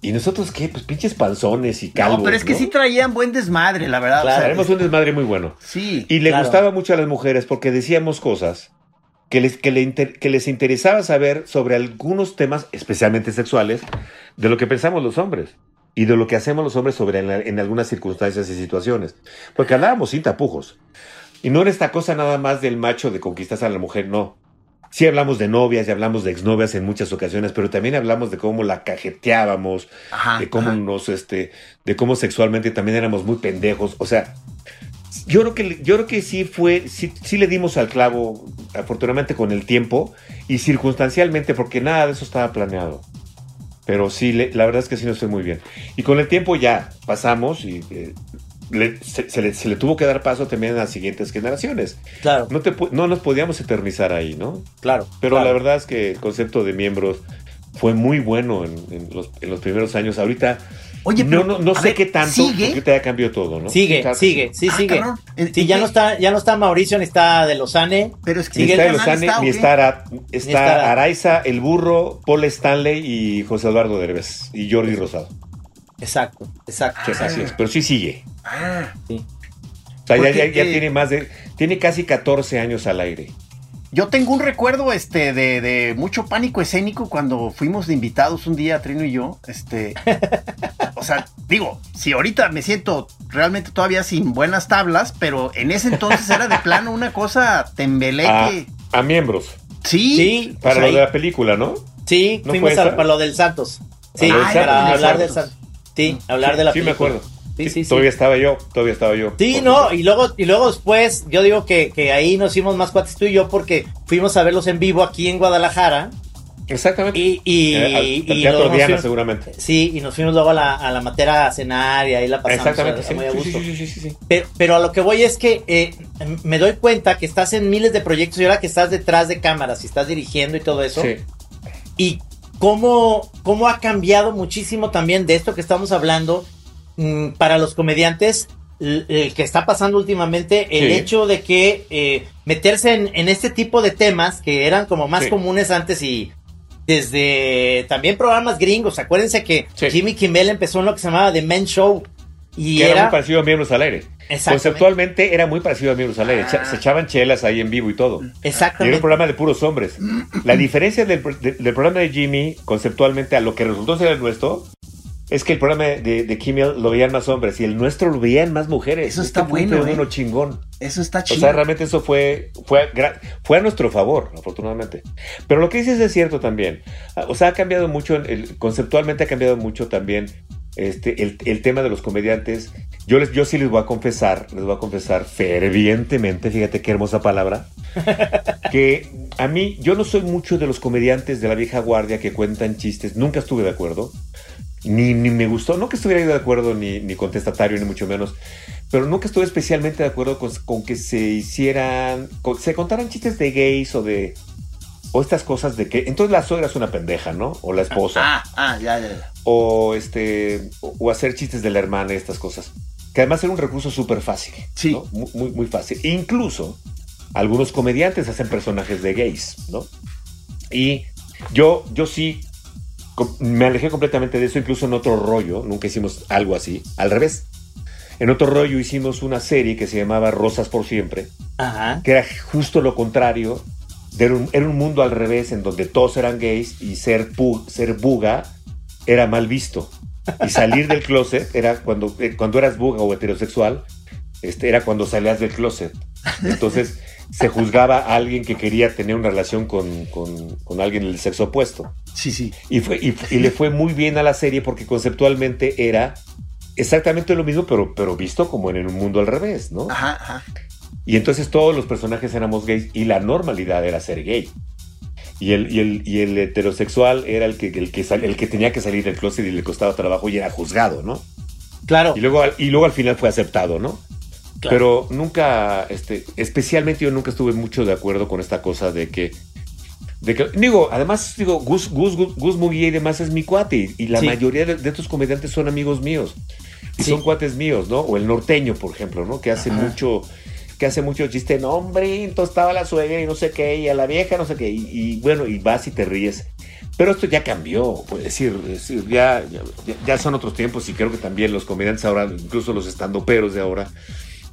¿Y nosotros qué? Pues pinches panzones y calvos, No, pero es que ¿no? sí traían buen desmadre, la verdad. o Claro. sea, Haremos un desmadre muy bueno. sí. Y le Claro. gustaba mucho a las mujeres porque decíamos cosas que les, que, le inter- que les interesaba saber sobre algunos temas, especialmente sexuales, de lo que pensamos los hombres y de lo que hacemos los hombres sobre en, la- en algunas circunstancias y situaciones. Porque hablábamos sin tapujos. Y no era esta cosa nada más del macho de conquistar a la mujer, no. Sí hablamos de novias y hablamos de exnovias en muchas ocasiones, pero también hablamos de cómo la cajeteábamos, Ajá, de cómo ajá. nos, este, de cómo sexualmente también éramos muy pendejos. O sea, yo creo que, yo creo que sí fue, sí, sí le dimos al clavo, afortunadamente con el tiempo y circunstancialmente, porque nada de eso estaba planeado. Pero sí, la verdad es que sí nos fue muy bien. Y con el tiempo ya pasamos y eh, le- se, se le, se le tuvo que dar paso también a las siguientes generaciones. Claro, No, te, no nos podíamos eternizar ahí, ¿no? claro. Pero claro. la verdad es que el concepto de miembros fue muy bueno en, en los, en los primeros años. Ahorita Oye, no, pero, no, no sé ver, qué tanto, ¿sigue? porque te ya cambió todo, ¿no? Sigue, Claro sigue, sí, Ah, sigue. cabrón. ¿En- Sí, ya no está, ya no está Mauricio ni está de Lozane. Pero es que Ni Sigue está de Lozane, ¿o ni está, Ara- está está- Araiza, El Burro, Paul Stanley y José Eduardo Derbez y Jordi Rosado. Exacto, exacto. Exacto. así es, pero sí sigue. Ah, Sí. O sea, ya, Porque, ya- ya eh, tiene más de, tiene casi 14 años al aire. Yo tengo un recuerdo este de, de mucho pánico escénico cuando fuimos de invitados un día, Trino y yo. Este, o sea, digo, si ahorita me siento realmente todavía sin buenas tablas, pero en ese entonces era de plano una cosa tembeleque. a miembros. Sí, Sí, Para pues lo ahí- de la película, ¿no? sí, ¿No fuimos a- para lo del Santos. Sí, Ah, para hablar del Santos. Sí, hablar de la Sí, me película. acuerdo. Sí, sí, sí. Todavía estaba yo, todavía estaba yo. Sí, no, y luego, y luego después, yo digo que, que ahí nos hicimos más cuates tú y yo porque fuimos a verlos en vivo aquí en Guadalajara Exactamente. y, y, Eh, al- y Teatro luego nos Diana, fuimos- seguramente. Sí, y nos fuimos luego a la, a la matera a cenar y ahí la pasamos Exactamente, a- sí. muy a gusto. sí, sí. Pero, pero a lo que voy es que eh, me doy cuenta que estás en miles de proyectos y ahora que estás detrás de cámaras y estás dirigiendo y todo eso. Sí. Y cómo, cómo ha cambiado muchísimo también de esto que estamos hablando mm, para los comediantes. El que está pasando últimamente, el Sí. hecho de que eh, meterse en, en este tipo de temas que eran como más Sí. comunes antes y desde también programas gringos. Acuérdense que Sí. Jimmy Kimmel empezó en lo que se llamaba The Men Show y que era, era, muy parecido a Miembros al Aire. Exactamente. Conceptualmente era muy parecido a Miembros al Aire. Ah. Se echaban chelas ahí en vivo y todo. Y era exactamente un programa de puros hombres. La diferencia del, de- del programa de Jimmy, conceptualmente, a lo que resultó ser el nuestro, es que el programa de, de Kimmel lo veían más hombres y el nuestro lo veían más mujeres. Eso está Este bueno, fenómeno ¿eh? chingón. eso está O chido. sea, realmente eso fue, fue, fue a nuestro favor, afortunadamente. Pero lo que dices es cierto también. O sea, ha cambiado mucho, el- conceptualmente ha cambiado mucho también este, el, el tema de los comediantes. Yo, les, yo sí les voy a confesar, les voy a confesar fervientemente, fíjate qué hermosa palabra, que a mí, yo no soy mucho de los comediantes de la vieja guardia que cuentan chistes, nunca estuve de acuerdo. Ni, ni me gustó, no que estuviera de acuerdo ni, ni contestatario, ni mucho menos, pero nunca estuve especialmente de acuerdo con, con que se hicieran, con- se contaran chistes de gays o de, o estas cosas de que, entonces la suegra es una pendeja, ¿no? O la esposa, Ah, ah, ya, ya, ya. o este, o, hacer chistes de la hermana, estas cosas, que además era un recurso súper fácil, Sí. ¿no? Muy, muy, muy fácil. Incluso algunos comediantes hacen personajes de gays, ¿no? Y yo, yo sí me alejé completamente de eso, incluso en otro rollo, nunca hicimos algo así, al revés. En otro rollo hicimos una serie que se llamaba Rosas por Siempre, Ajá. que era justo lo contrario, un- era un mundo al revés en donde todos eran gays y ser, pu- ser buga era mal visto. Y salir del closet era cuando, eh, cuando eras buga o heterosexual, este, era cuando salías del closet. Entonces se juzgaba a alguien que quería tener una relación con, con- con alguien del sexo opuesto. Sí, sí. Y, fue, y, y le fue muy bien a la serie porque conceptualmente era exactamente lo mismo, pero, pero visto como en un mundo al revés, ¿no? Ajá, ajá. Y entonces todos los personajes éramos gays y la normalidad era ser gay. Y el, y el, y el heterosexual era el que, el, que sal- el que tenía que salir del closet y le costaba trabajo y era juzgado, ¿no? Claro. Y luego, y luego al final fue aceptado, ¿no? Claro. Pero nunca, este, especialmente yo nunca estuve mucho de acuerdo con esta cosa de que, de que digo, además, digo, Gus, Gus, Gus, Gus Muguía y demás es mi cuate y, y la Sí. mayoría de, de estos comediantes son amigos míos y Sí. son cuates míos, ¿no? O el norteño, por ejemplo, ¿no? Que hace Ajá. mucho, que hace mucho chiste, no, hombre, entonces estaba la suegra y no sé qué, y a la vieja no sé qué, y, y bueno, y vas y te ríes. Pero esto ya cambió, pues decir, decir, ya, ya, ya son otros tiempos y creo que también los comediantes ahora, incluso los estandoperos de ahora,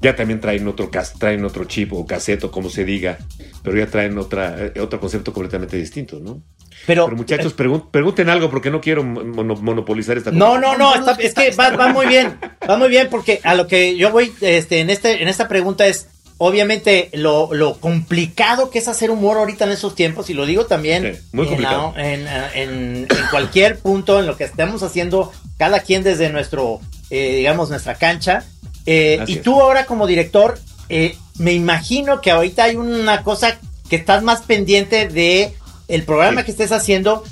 ya también traen otro traen otro chip o cassette o como se diga, pero ya traen otra, eh, otro concepto completamente distinto, ¿no? Pero, Pero muchachos, pregun- pregunten algo porque no quiero mono- monopolizar esta No, conversación. no, no, está- es que va, va muy bien, va muy bien porque a lo que yo voy este, en, este, en esta pregunta es, obviamente, lo, lo complicado que es hacer humor ahorita en esos tiempos, y lo digo también Sí, muy en, complicado. la- en, en- en cualquier punto en lo que estemos haciendo, cada quien desde nuestro, eh, digamos, nuestra cancha. Eh, y tú ahora como director, eh, me imagino que ahorita hay una cosa que estás más pendiente de el programa Sí. que estés haciendo,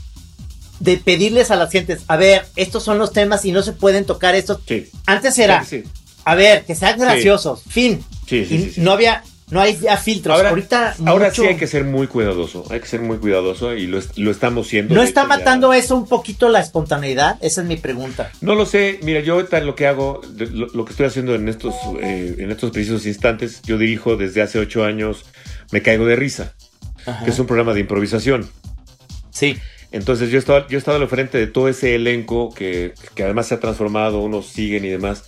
de pedirles a las gentes, a ver, estos son los temas y no se pueden tocar estos. Sí. Antes era, Sí, a ver, que sean graciosos, fin. Sí, sí, Y no había, no hay ya filtros. Ahora, ahorita ahora mucho- sí hay que ser muy cuidadoso, hay que ser muy cuidadoso y lo, est- lo estamos siendo. ¿No está hecho, ya. matando eso un poquito la espontaneidad? Esa es mi pregunta. No lo sé, mira, yo ahorita lo que hago, lo que estoy haciendo en estos, eh, en estos precisos instantes, yo dirijo desde hace ocho años Me Caigo de Risa, que es un programa de improvisación. Sí. Entonces yo he estado, yo he estado al frente de todo ese elenco que, que además se ha transformado, unos siguen y demás,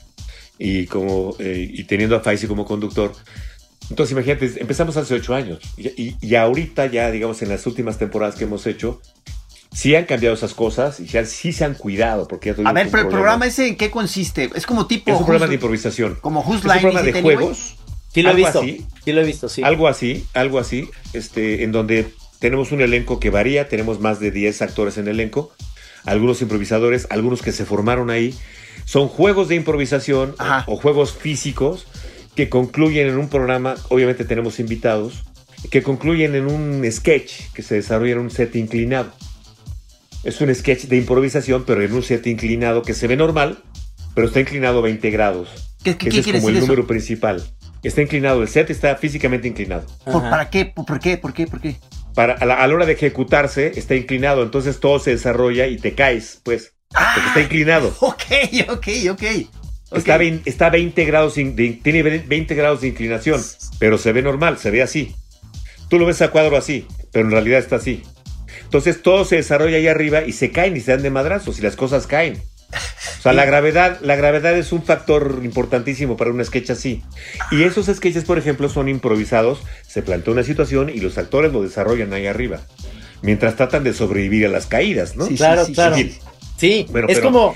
y como eh, y teniendo a Faisy como conductor. Entonces imagínate, empezamos hace ocho años y, y- y ahorita ya, digamos, en las últimas temporadas que hemos hecho, sí han cambiado esas cosas y ya, sí se han cuidado. Porque ya A ver, pero el programa ese en qué consiste? Es como tipo. es un programa Who's- de improvisación. Como Whose es un Line programa de juegos. Sí lo he algo visto. así. Sí lo he visto, sí. Algo así, algo así, este, en donde tenemos un elenco que varía, tenemos más de 10 actores en el elenco, algunos improvisadores, algunos que se formaron ahí. Son juegos de improvisación Ajá. o juegos físicos que concluyen en un programa, obviamente tenemos invitados, que concluyen en un sketch que se desarrolla en un set inclinado. Es un sketch de improvisación, pero en un set inclinado que se ve normal, pero está inclinado 20 grados. ¿Qué, qué- Ese qué es como el eso? número principal. Está inclinado, el set está físicamente inclinado. ¿Por-. ¿Para qué? ¿Por qué? ¿Por qué? ¿Por qué? Para, a, la, a la hora de ejecutarse está inclinado, entonces todo se desarrolla y te caes, pues, porque está inclinado. Ok, ok, ok. Ok. Está, vein- está 20 grados, in- de- tiene 20 grados de inclinación, pero se ve normal, se ve así. Tú lo ves a cuadro así, pero en realidad está así. Entonces todo se desarrolla ahí arriba y se caen y se dan de madrazos y las cosas caen. O sea, la gravedad, la gravedad es un factor importantísimo para un sketch así. Y esos sketches, por ejemplo, son improvisados, se plantea una situación y los actores lo desarrollan ahí arriba. Mientras tratan de sobrevivir a las caídas, ¿no? Sí, Claro, sí, claro. sí. Sí, Bueno, es pero- como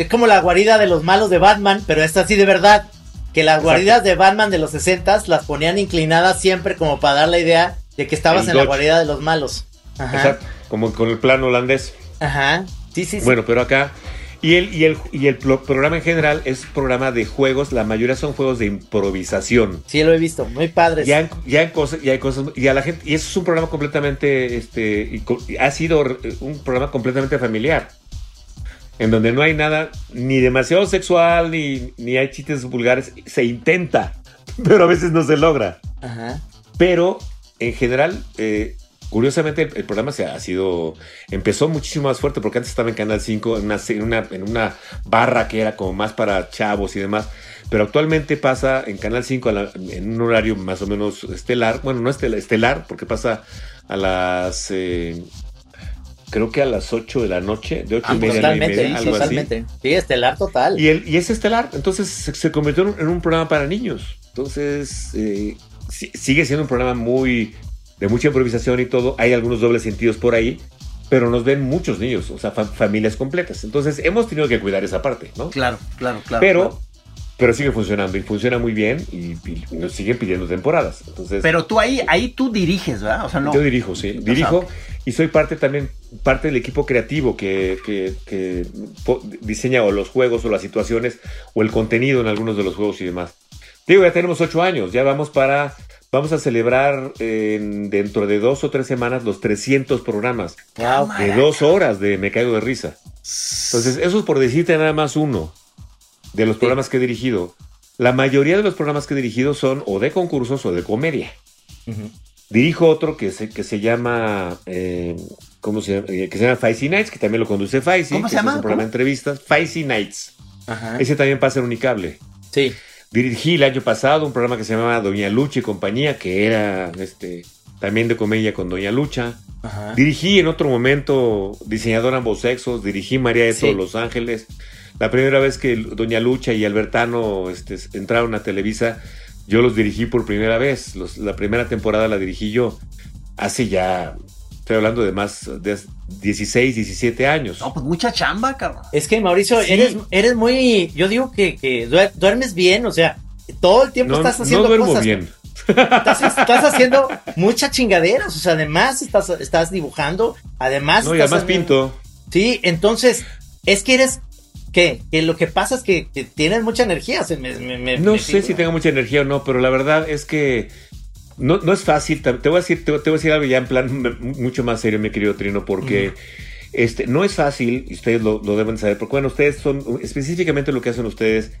es como la guarida de los malos de Batman, pero es así de verdad. Que las Exacto. guaridas de Batman de los 60 las ponían inclinadas siempre como para dar la idea de que estabas El en la guarida de los malos. Ajá. Exacto, como con el plano holandés. Ajá. Sí, sí, sí. Bueno, pero acá. Y el, y el, y el pro- programa en general es programa de juegos, la mayoría son juegos de improvisación. Sí, lo he visto. Muy padres. Ya, ya en cosas, ya hay cosas, y a la gente, y eso es un programa completamente, este, y ha sido un programa completamente familiar, en donde no hay nada ni demasiado sexual, ni, ni hay chistes vulgares, se intenta, pero a veces no se logra. Ajá. Pero en general, eh, curiosamente, el, el programa se ha sido. Empezó muchísimo más fuerte porque antes estaba en Canal 5, en una, en una, en una barra que era como más para chavos y demás. Pero actualmente pasa en Canal 5 a la- en un horario más o menos estelar. Bueno, no estelar, estelar porque pasa a las. eh, creo que a las 8 de la noche, de 8 Ah, y media a 9 y Totalmente, media, sí, algo así. totalmente. Sí, estelar total. Y, el, y es estelar, entonces se, se convirtió en un, programa para niños. Entonces, eh, si- sigue siendo un programa muy de mucha improvisación y todo. Hay algunos dobles sentidos por ahí, pero nos ven muchos niños, o sea, fa- familias completas. Entonces, hemos tenido que cuidar esa parte, ¿no? Claro, claro, claro. pero, claro. Pero sigue funcionando y funciona muy bien y, y nos siguen pidiendo temporadas. Entonces, Pero tú ahí, ahí tú diriges, ¿verdad? O sea, no. yo dirijo, sí, sea, dirijo. y soy parte también, parte del equipo creativo que, que- que diseña o los juegos o las situaciones o el contenido en algunos de los juegos y demás. Digo, ya tenemos ocho años, ya vamos para, vamos a celebrar en- dentro de dos o tres semanas los 300 programas Wow. de dos horas de Me Caigo de Risa. Entonces, eso es por decirte nada más uno de los programas que he dirigido. La mayoría de los programas que he dirigido son o de concursos o de comedia. Dirijo otro que se, que se llama, eh, ¿cómo se llama? Eh, que se llama Faisy Nights, que también lo conduce Faisy. ¿Cómo que se llama? Es un programa de entrevistas. Faisy Nights. Ajá. Ese también pasa en Unicable. Sí. Dirigí el año pasado un programa que se llamaba Doña Lucha y compañía, que era este, también de comedia con Doña Lucha. Ajá. Dirigí en otro momento Diseñador ambos sexos, dirigí María de Sí. todos los Ángeles. La primera vez que Doña Lucha y Albertano este, entraron a Televisa, yo los dirigí por primera vez. Los- la primera temporada la dirigí yo. Hace ya, estoy hablando de más de 16, 17 años. No, pues mucha chamba, cabrón. Es que Mauricio, Sí. eres, eres muy, yo digo que, que duer- duermes bien, o sea, todo el tiempo No, estás no haciendo duermo cosas. bien. Estás, estás haciendo muchas chingaderas, o sea, además estás, estás dibujando, además No, y estás además haciendo- pinto. Sí, entonces, es que eres, ¿qué? Que lo que pasa es que, que tienes mucha energía. se me- me- me- No sé si tengo mucha energía o no, pero la verdad es que no, no es fácil. Te voy a decir, te, voy a decir algo ya en plan mucho más serio, mi querido Trino, porque este, no es fácil, y ustedes lo, lo deben saber, porque bueno, ustedes son, específicamente lo que hacen ustedes,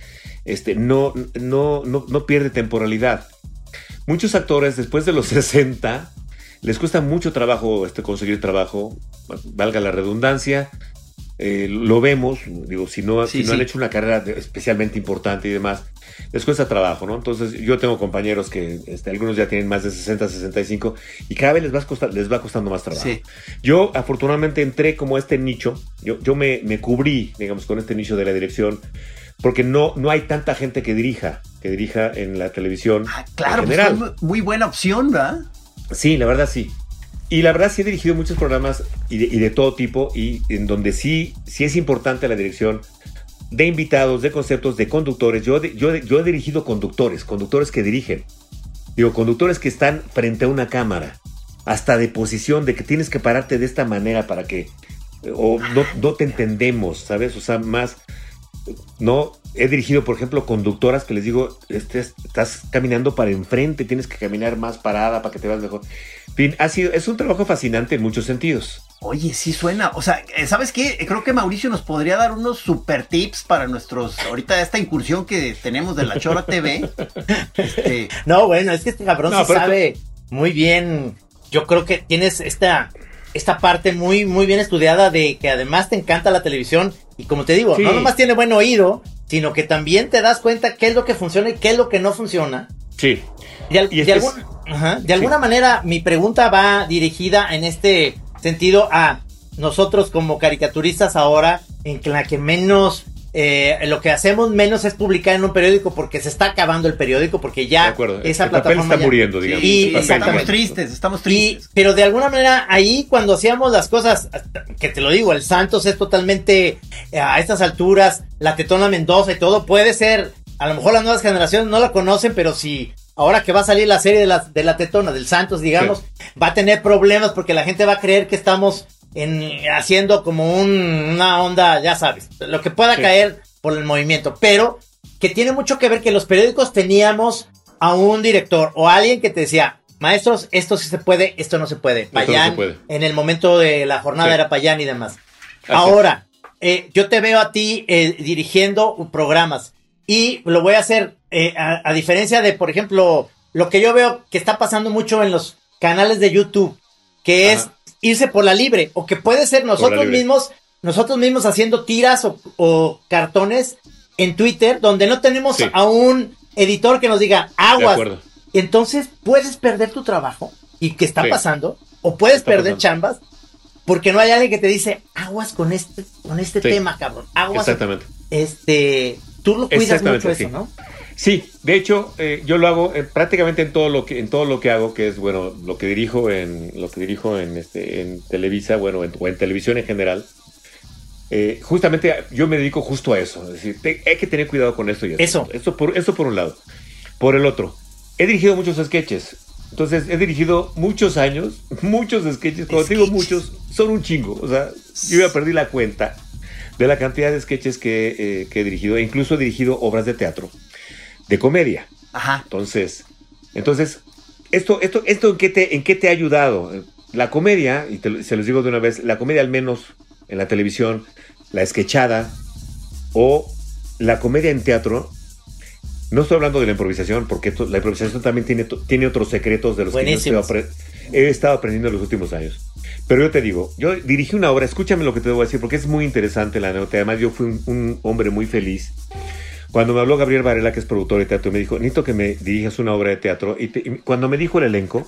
este, no, no, no, no pierde temporalidad. Muchos actores, después de los 60, les cuesta mucho trabajo este, conseguir trabajo, valga la redundancia. Eh, lo vemos, digo, si no, Sí, si no han hecho una carrera de- especialmente importante y demás, les cuesta trabajo, ¿no? Entonces, yo tengo compañeros que este, algunos ya tienen más de 60, 65 y cada vez les va, a costar- les va costando más trabajo. Sí. Yo afortunadamente entré como a este nicho, yo, yo me, me cubrí, digamos, con este nicho de la dirección, porque no, no hay tanta gente que dirija, que dirija en la televisión Ah, claro, en pues general. fue muy buena opción, ¿verdad? Sí, la verdad sí. Y la verdad sí he dirigido muchos programas y de, todo tipo y en donde sí, sí es importante la dirección de invitados, de conceptos, de conductores. Yo, yo, yo he dirigido conductores, conductores que dirigen. Digo, conductores que están frente a una cámara, hasta de posición, de que tienes que pararte de esta manera para que... O no, no te entendemos, ¿sabes? O sea, más... No, he dirigido, por ejemplo, conductoras que les digo, este, estás caminando para enfrente, tienes que caminar más parada para que te veas mejor. En fin, ha sido, es un trabajo fascinante en muchos sentidos. Oye, sí suena. O sea, eh, ¿sabes qué? Creo que Mauricio nos podría dar unos super tips para nuestros. Ahorita esta incursión que tenemos de la Chora TV. Este, No, bueno, es que este cabrón No, pero- sabe muy bien. Yo creo que tienes esta, esta parte muy, muy bien estudiada de que además te encanta la televisión. Y como te digo, Sí. no nomás tiene buen oído, sino que también te das cuenta qué es lo que funciona y qué es lo que no funciona. Sí. De, al- Y de es- algún- ajá, de alguna manera, mi pregunta va dirigida en este sentido a nosotros como caricaturistas ahora, en la que menos, eh, lo que hacemos menos es publicar en un periódico porque se está acabando el periódico, porque De ya acuerdo. esa el papel plataforma está ya- muriendo, digamos. Y- papel estamos tristes, estamos y, tristes. pero de alguna manera, ahí cuando hacíamos las cosas, que te lo digo, el Santos es totalmente eh, a estas alturas, la Tetona Mendoza y todo, puede ser, a lo mejor las nuevas generaciones no la conocen, pero si ahora que va a salir la serie de la, de la Tetona, del Santos, digamos, va a tener problemas porque la gente va a creer que estamos en, haciendo como un- una onda, ya sabes, lo que pueda Sí. caer por el movimiento, pero que tiene mucho que ver que los periódicos teníamos a un director o a alguien que te decía, maestros, esto sí se puede, esto no se puede. no se Payán, puede. en el momento de la jornada Sí. era Payán y demás. Así Ahora, eh, yo te veo a ti eh, dirigiendo programas y lo voy a hacer eh, a, a diferencia de, por ejemplo, lo que yo veo que está pasando mucho en los canales de YouTube, que es. Irse por la libre o que puede ser nosotros mismos, nosotros mismos haciendo tiras o, o cartones en Twitter donde no tenemos Sí. a un editor que nos diga aguas. Entonces puedes perder tu trabajo y que está Sí. pasando, o puedes Está perder pasando. chambas porque no hay alguien que te dice aguas con este, con este Sí. tema, cabrón. Aguas. Exactamente. Este, tú lo cuidas mucho eso. ¿no? Sí, de hecho, eh, yo lo hago eh, prácticamente en todo lo que en todo lo que hago, que es bueno, lo que dirijo en lo que dirijo en este en Televisa, bueno, en- o en televisión en general. Eh, justamente yo me dedico justo a eso, es decir, te- hay que tener cuidado con esto y esto. Eso. Esto por esto por un lado. Por el otro, he dirigido muchos sketches Entonces he dirigido muchos años, muchos sketches. Cuando digo muchos, son un chingo. O sea, yo ya perdí la cuenta de la cantidad de sketches que, eh, que he dirigido. E incluso he dirigido obras de teatro, de comedia. Ajá. Entonces, entonces, esto, esto, esto en qué te, en qué te ha ayudado? La comedia, y te se los digo de una vez, la comedia al menos en la televisión, la sketchada o la comedia en teatro. No estoy hablando de la improvisación, porque esto- la improvisación también tiene, tiene otros secretos de los que yo he estado aprendiendo en los últimos años. Pero yo te digo, yo dirigí una obra, escúchame lo que te voy a decir, porque es muy interesante la anécdota. Además, yo fui un, un hombre muy feliz. Cuando me habló Gabriel Varela, que es productor de teatro, me dijo, necesito que me dirijas una obra de teatro. Y, te- y cuando me dijo el elenco,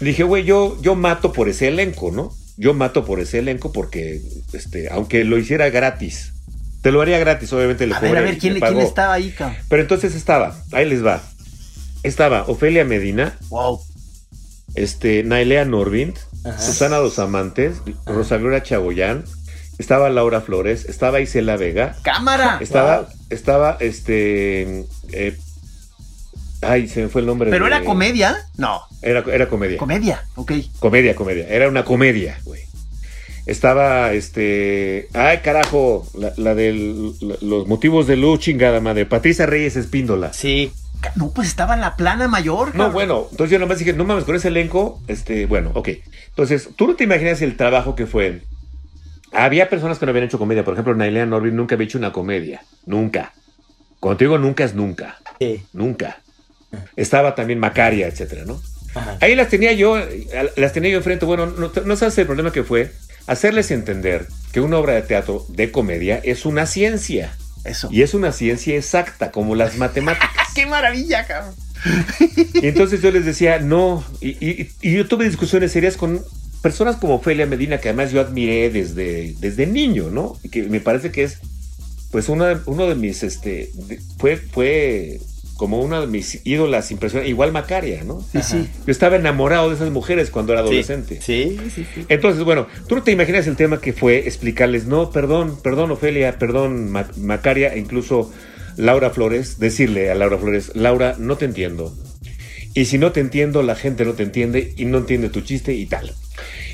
dije, güey, yo, yo mato por ese elenco, ¿no? Yo mato por ese elenco porque, este, aunque lo hiciera gratis, te lo haría gratis, obviamente le A ver, a ver, ¿quién, ¿quién estaba ahí, cabrón? Pero entonces estaba, ahí les va. Estaba Ofelia Medina, Wow. este, Nailea Norvind, Ajá. Susana Dos Amantes, Rosa Gloria Chagoyán, estaba Laura Flores, estaba Isela Vega, ¡Cámara! estaba, estaba, este, eh, ay, se me fue el nombre. ¿Pero de- era comedia? No, Era, era comedia. comedia, ok. Comedia, comedia. Era una comedia, güey. Estaba, este. Ay, carajo. La, la de los motivos de luz, chingada madre. Patricia Reyes Espíndola. Sí. No, pues estaba en la plana mayor. No, cabrón. bueno, entonces yo nomás dije, no mames, con ese elenco, este, bueno, ok. Entonces, tú no te imaginas el trabajo que fue. Había personas que no habían hecho comedia. Por ejemplo, Nailea Norvin nunca había hecho una comedia. Nunca. Digo nunca es nunca. Sí. Nunca. Estaba también Macaria, etcétera, ¿no? Ajá. Ahí las tenía yo, las tenía yo enfrente. Bueno, no, no sabes el problema que fue hacerles entender que una obra de teatro de comedia es una ciencia. Eso. Y es una ciencia exacta, como las matemáticas. ¡Qué maravilla, cabrón! Y entonces yo les decía, no. Y, y- y yo tuve discusiones serias con personas como Ofelia Medina, que además yo admiré desde, desde niño, ¿no? Y que me parece que es, pues, uno de, uno de mis, este, de- fue, fue como una de mis ídolas impresionantes. Igual Macaria, ¿no? Sí, sí. Yo estaba enamorado de esas mujeres cuando era adolescente. Sí, sí, sí. Entonces, bueno, tú no te imaginas el tema que fue explicarles, no, perdón, perdón, Ofelia, perdón, Ma- Macaria, e incluso Laura Flores, decirle a Laura Flores, Laura, no te entiendo. Y si no te entiendo, la gente no te entiende y no entiende tu chiste y tal.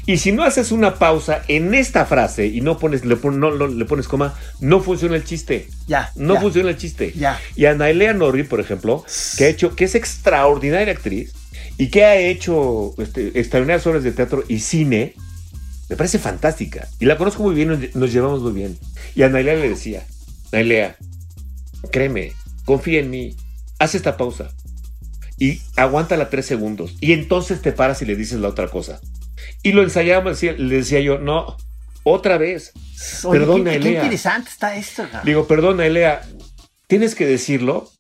Y si no haces una pausa en esta frase y no pones, le, pon- no, no- le pones coma, no funciona el chiste. Ya. No ya. funciona el chiste. Ya. Y a Nailea Norri, por ejemplo, que ha hecho, que es extraordinaria actriz y que ha hecho este, extraordinarias obras de teatro y cine, me parece fantástica. Y la conozco muy bien, nos, nos llevamos muy bien. Y a Nailea le decía, Nailea, créeme, confía en mí, haz esta pausa y aguántala tres segundos. Y entonces te paras y le dices la otra cosa. Y lo ensayábamos, decía- le decía yo, no, otra vez. Oye, Perdona, qué, qué Elea. interesante está esto. Digo, perdona, Elea, tienes que decirlo,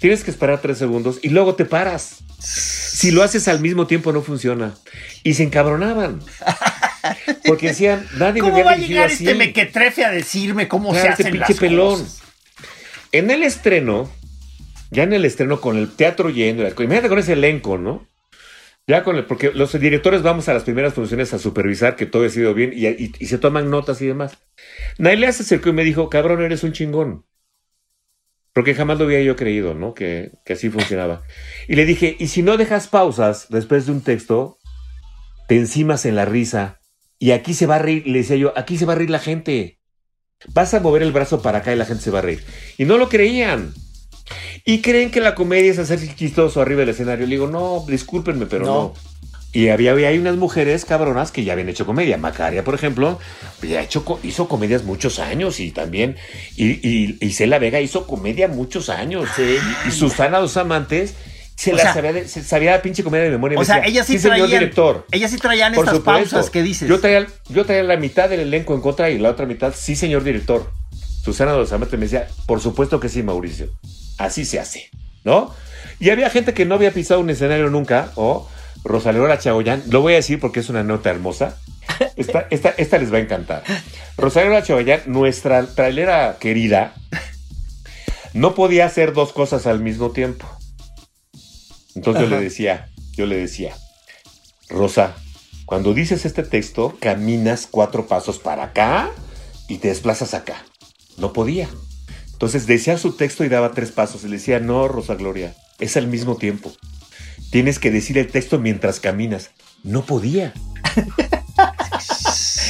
tienes que esperar tres segundos y luego te paras. Si lo haces al mismo tiempo no funciona. Y se encabronaban. Porque decían, nadie me ¿Cómo había va a llegar así. este mequetrefe a decirme cómo Claro, se este hacen pinche las pelón. cosas? En el estreno, ya en el estreno con el teatro lleno, imagínate con ese elenco, ¿no? Ya con el, porque los directores vamos a las primeras funciones a supervisar que todo ha sido bien y, se toman notas y demás. Nailea se acercó y me dijo, cabrón, eres un chingón. Porque jamás lo había yo creído, ¿no? Que, que así funcionaba. Y le dije, y si no dejas pausas después de un texto, te encimas en la risa. Y aquí se va a reír, le decía yo, aquí se va a reír la gente. Vas a mover el brazo para acá y la gente se va a reír. Y no lo creían. Y creen que la comedia es hacerse chistoso arriba del escenario. Le digo, no, discúlpenme, pero no. No. Y había, había unas mujeres cabronas que ya habían hecho comedia. Macaria, por ejemplo, ya hecho, hizo comedias muchos años y también. Y, y, y Cela Vega hizo comedia muchos años. Sí. Y Susana Dos Amantes se O la sea- sabía, de, se sabía la pinche comedia de memoria. O sea, decía, ellas sí, señor traían. director. Ellas sí traían Por estas supuesto. pausas que dices. Yo traía, yo traía la mitad del elenco en contra y la otra mitad, sí, señor director. Susana Dos Amantes me decía, por supuesto que sí, Mauricio. Así se hace, ¿no? Y había gente que no había pisado un escenario nunca, o Rosalora Chagoyán, lo voy a decir porque es una nota hermosa. Esta, esta, esta les va a encantar. Rosalora Chagoyán, nuestra trailera querida, no podía hacer dos cosas al mismo tiempo. Entonces yo le decía, yo le decía, Rosa, cuando dices este texto, caminas cuatro pasos para acá y te desplazas acá. No podía. Entonces decía su texto y daba tres pasos. Y le decía, no, Rosa Gloria, es al mismo tiempo. tienes que decir el texto mientras caminas. No podía.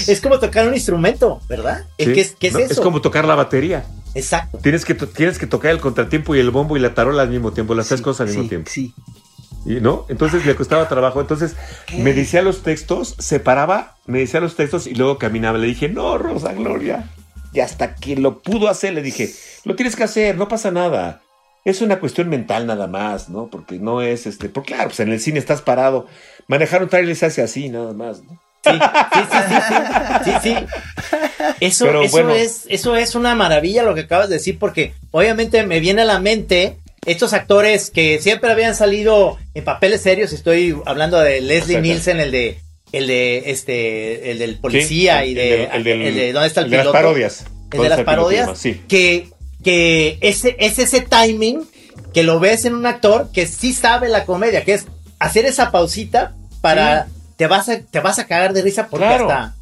Es como tocar un instrumento, ¿verdad? ¿sí? ¿Qué, es, qué es No, eso? como tocar la batería. Exacto. Tienes que, tienes que tocar el contratiempo y el bombo y la tarola al mismo tiempo, las tres cosas al mismo sí, tiempo. Sí. Y, ¿No? Entonces le costaba trabajo. Entonces me decía los textos, se paraba, me decía los textos y luego caminaba. Le dije, no, Rosa Gloria. Y hasta que lo pudo hacer, le dije, lo tienes que hacer, no pasa nada. Es una cuestión mental nada más, ¿no? Porque no es este. Porque claro, pues en el cine estás parado. Manejar un trailer se hace así, nada más, ¿no? Sí, sí, sí, sí, sí. Eso, eso, es, eso es una maravilla lo que acabas de decir, porque obviamente me viene a la mente estos actores que siempre habían salido en papeles serios. Estoy hablando de Leslie. Nielsen, el de, el de este, el del policía Sí, y de, el del- el de ¿dónde está el, el de las piloto? parodias. El ¿Dónde de las piloto parodias. Sí. Que, que ese, es ese timing que lo ves en un actor que sí sabe la comedia, que es hacer esa pausita para te vas a, te vas a cagar de risa porque Claro. hasta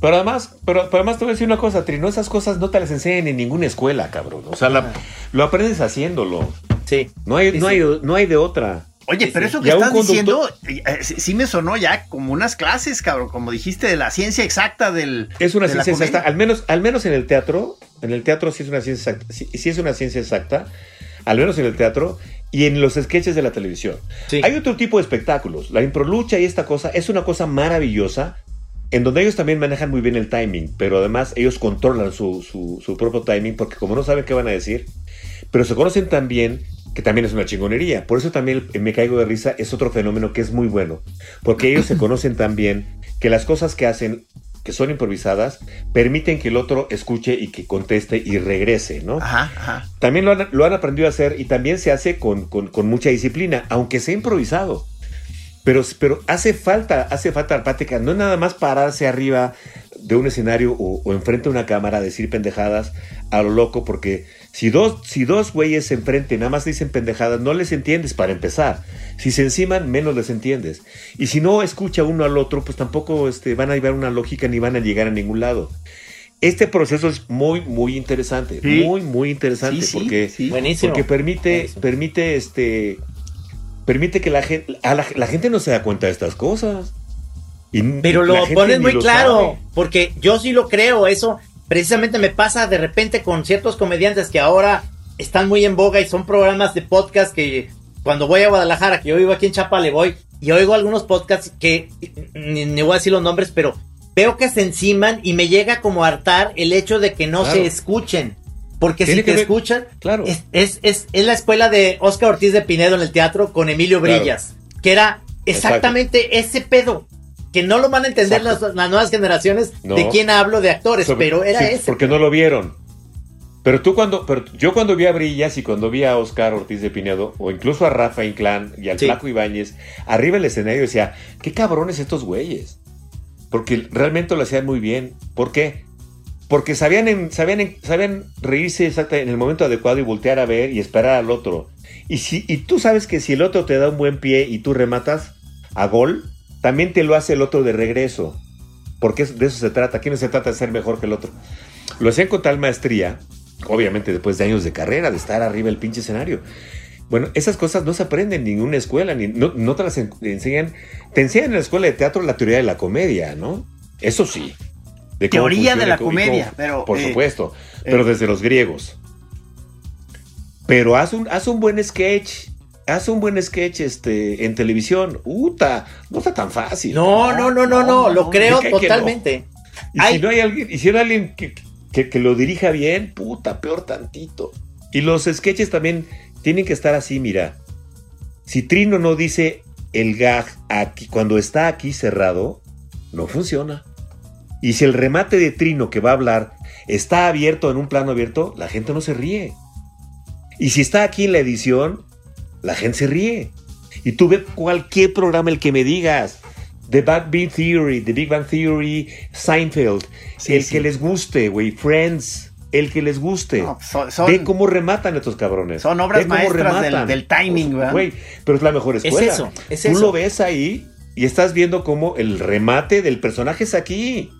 Pero además, pero, pero además te voy a decir una cosa, Trino, esas cosas no te las enseñan en ninguna escuela, cabrón. O sea, la- lo aprendes haciéndolo. sí. No hay, Sí, no sí. hay, no hay de otra. Oye, pero eso que estás diciendo, conductor- eh, sí, sí me sonó ya como unas clases, cabrón, como dijiste, de la ciencia exacta del... Es una de ciencia exacta, al menos, al menos en el teatro, en el teatro sí es una ciencia exacta, sí, sí es una ciencia exacta, al menos en el teatro y en los sketches de la televisión. Sí. Hay otro tipo de espectáculos, la improlucha y esta cosa es una cosa maravillosa, en donde ellos también manejan muy bien el timing, pero además ellos controlan su, su, su propio timing porque como no saben qué van a decir, pero se conocen tan bien que también es una chingonería. Por eso también Me Caigo de Risa es otro fenómeno que es muy bueno, porque ellos se conocen tan bien que las cosas que hacen, que son improvisadas, permiten que el otro escuche y que conteste y regrese, ¿no? Ajá, ajá. También lo han, lo han aprendido a hacer y también se hace con, con- con mucha disciplina, aunque sea improvisado. Pero, pero hace falta, hace falta la práctica, no es nada más pararse arriba de un escenario o, o enfrente de una cámara a decir pendejadas a lo loco, porque si dos, si dos güeyes enfrente nada más dicen pendejadas, no les entiendes para empezar. Si se enciman, menos les entiendes. Y si no escucha uno al otro, pues tampoco este, van a llevar una lógica ni van a llegar a ningún lado. Este proceso es muy, muy interesante. Sí. Muy, muy interesante. Sí, sí, porque sí. Buenísimo. porque permite, Buenísimo. permite, este, permite que la gente, a la, la gente no se da cuenta de estas cosas. Y Pero lo pones muy lo claro, sabe. porque yo sí lo creo, eso precisamente me pasa de repente con ciertos comediantes que ahora están muy en boga y son programas de podcast que cuando voy a Guadalajara, que yo vivo aquí en Chapa, le voy y oigo algunos podcasts que ni, ni voy a decir los nombres, pero veo que se enciman y me llega como a hartar el hecho de que no Claro. se escuchen. Porque si te ver- escuchan, Claro. es, es, es, es la escuela de Oscar Ortiz de Pinedo en el teatro con Emilio Claro. Brillas, que era exactamente ese pedo. Que no lo van a entender las, las nuevas generaciones No. de quién hablo de actores, Sobre- pero era sí, ese. Porque no lo vieron. Pero tú cuando, pero yo cuando vi a Brillas y cuando vi a Oscar Ortiz de Pinedo, o incluso a Rafa Inclán y al Sí. Flaco Ibáñez, arriba del escenario decía, qué cabrones estos güeyes. Porque realmente lo hacían muy bien. ¿Por qué? Porque sabían, en- sabían, en- sabían reírse exacta en el momento adecuado y voltear a ver y esperar al otro. Y, si, y tú sabes que si el otro te da un buen pie y tú rematas a gol, también te lo hace el otro de regreso. Porque de eso se trata. Aquí no se trata de ser mejor que el otro. Lo hacían con tal maestría, obviamente después de años de carrera, de estar arriba del pinche escenario. Bueno, esas cosas no se aprenden en ninguna escuela, ni, no, no te las en- enseñan. Te enseñan en la escuela de teatro la teoría de la comedia, ¿no? Eso sí. De Teoría de la comedia, cómo- pero, Por eh, supuesto, pero desde los griegos. Pero haz un, haz un buen sketch. Haz un buen sketch este, en televisión. Uta, no está tan fácil. No, no, no, no, no, lo creo totalmente. Y si no hay alguien, y si no hay alguien que, que- que lo dirija bien, puta, peor tantito. Y los sketches también tienen que estar así, mira. Si Trino no dice el gag aquí, cuando está aquí cerrado, no funciona. Y si el remate de Trino que va a hablar está abierto en un plano abierto, la gente no se ríe. Y si está aquí en la edición, la gente se ríe. Y tú ve cualquier programa el que me digas. The Big Bang Theory, The Big Bang Theory, Seinfeld, Sí, el sí. que les guste, güey, Friends, el que les guste. No, son- son- Ve cómo rematan estos cabrones. son obras maestras del- del timing, ¿verdad? Güey, pero es la mejor Es escuela. eso, es Tú eso. lo ves ahí y estás viendo cómo el remate del personaje es aquí.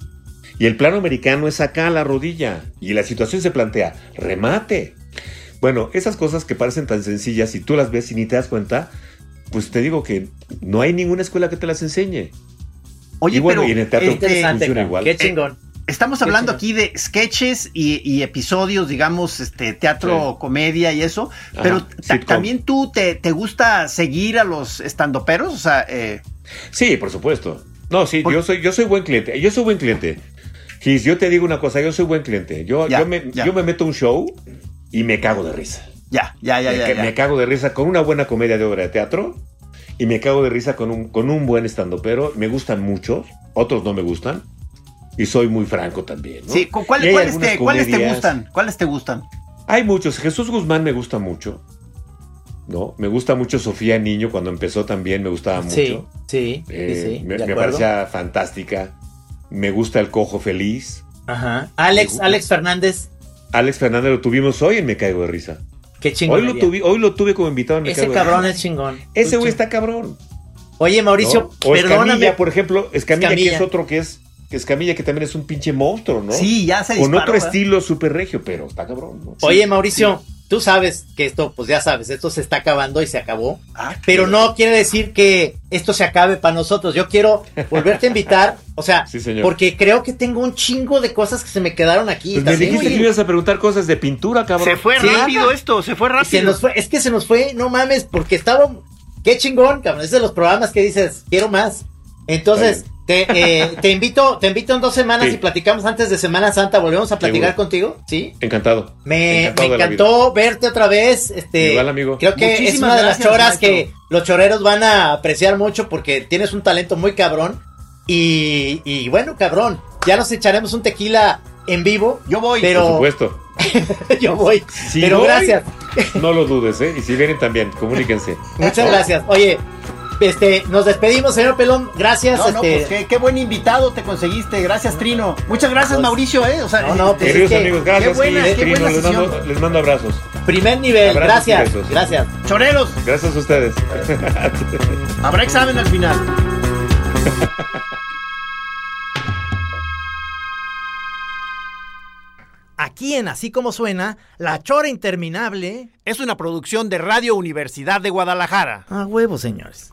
Y el plano americano es acá a la rodilla. Y la situación se plantea, remate. Bueno, esas cosas que parecen tan sencillas y tú las ves y ni te das cuenta, pues te digo que no hay ninguna escuela que te las enseñe. Oye, y bueno, pero y en el teatro funciona igual. Qué chingón. estamos hablando aquí de sketches y, y episodios, digamos, este teatro, Sí. comedia y eso, Ajá, pero también tú te, te gusta seguir a los estandoperos, o sea, eh, Sí, por supuesto. No, sí, Por- yo soy, yo soy buen cliente. Yo soy buen cliente. Gis, yo te digo una cosa, yo soy buen cliente. Yo, Ya, yo, me, yo me meto a un show y me cago de risa. ya, ya, ya, me, ya, me cago de risa con una buena comedia de obra de teatro y me cago de risa con un, con un buen estandopero. Me gustan muchos, otros no me gustan. Y soy muy franco también. ¿no? Sí, ¿cu- cuál- ¿cuáles, te, cuáles te gustan? ¿Cuáles te gustan? Hay muchos. Jesús Guzmán me gusta mucho. ¿No? Me gusta mucho Sofía Niño cuando empezó también me gustaba mucho. Sí, sí, Eh, sí, sí, me, me parecía fantástica. Me gusta el cojo feliz. Ajá. Alex, Alex Fernández, Alex Fernández lo tuvimos hoy en Me Caigo de Risa. qué chingón. Hoy lo, tuvi- hoy lo tuve como invitado en Me Ese Caigo de cabrón Risa. es chingón. Ese güey está cabrón. Oye, Mauricio, ¿no? O perdóname. Escamilla, por ejemplo. Escamilla, Escamilla. que es otro que es. Que Escamilla, que también es un pinche monstruo, ¿no? Sí, ya se Con disparó, otro ¿verdad? estilo súper regio, pero está cabrón, ¿no? Oye, Mauricio, tú sabes que esto, pues ya sabes, esto se está acabando y se acabó. Ah, Pero no quiere decir que esto se acabe para nosotros. Yo quiero volverte a invitar, o sea, Sí, señor. porque creo que tengo un chingo de cosas que se me quedaron aquí. Pues me dijiste que ibas a preguntar cosas de pintura, cabrón. Se fue Sí. rápido esto, se fue Y se rápido. nos fue, es que se nos fue, no mames, porque estaba, qué chingón, cabrón, es de los programas que dices, quiero más. Entonces, te, eh, te invito, te invito en dos semanas Sí. y platicamos antes de Semana Santa, volvemos a platicar Seguro. contigo, ¿sí? Encantado. Me, Encantado me encantó verte otra vez. Este, Igual, amigo. Creo que es una de las gracias, choras maestro. que los choreros van a apreciar mucho porque tienes un talento muy cabrón. Y, y bueno, cabrón, ya nos echaremos un tequila en vivo. Yo voy. Pero Por supuesto. yo voy. Si pero voy, gracias. No lo dudes, ¿eh? Y si vienen también, comuníquense. Muchas gracias. Oye, este, nos despedimos, señor Pelón. Gracias. No, no, este, pues qué, qué buen invitado te conseguiste. Gracias, Trino. Muchas gracias, Pues, Mauricio, ¿eh? O sea, no, no, pues, Queridos es que- amigos, gracias. qué buena, qué Trino, buena les, mando, sesión. les mando abrazos. primer nivel. Abrazos gracias. Gracias. choreros, Gracias a ustedes. habrá examen al final. Aquí en Así como suena, La Chora Interminable. Es una producción de Radio Universidad de Guadalajara. A huevo, señores.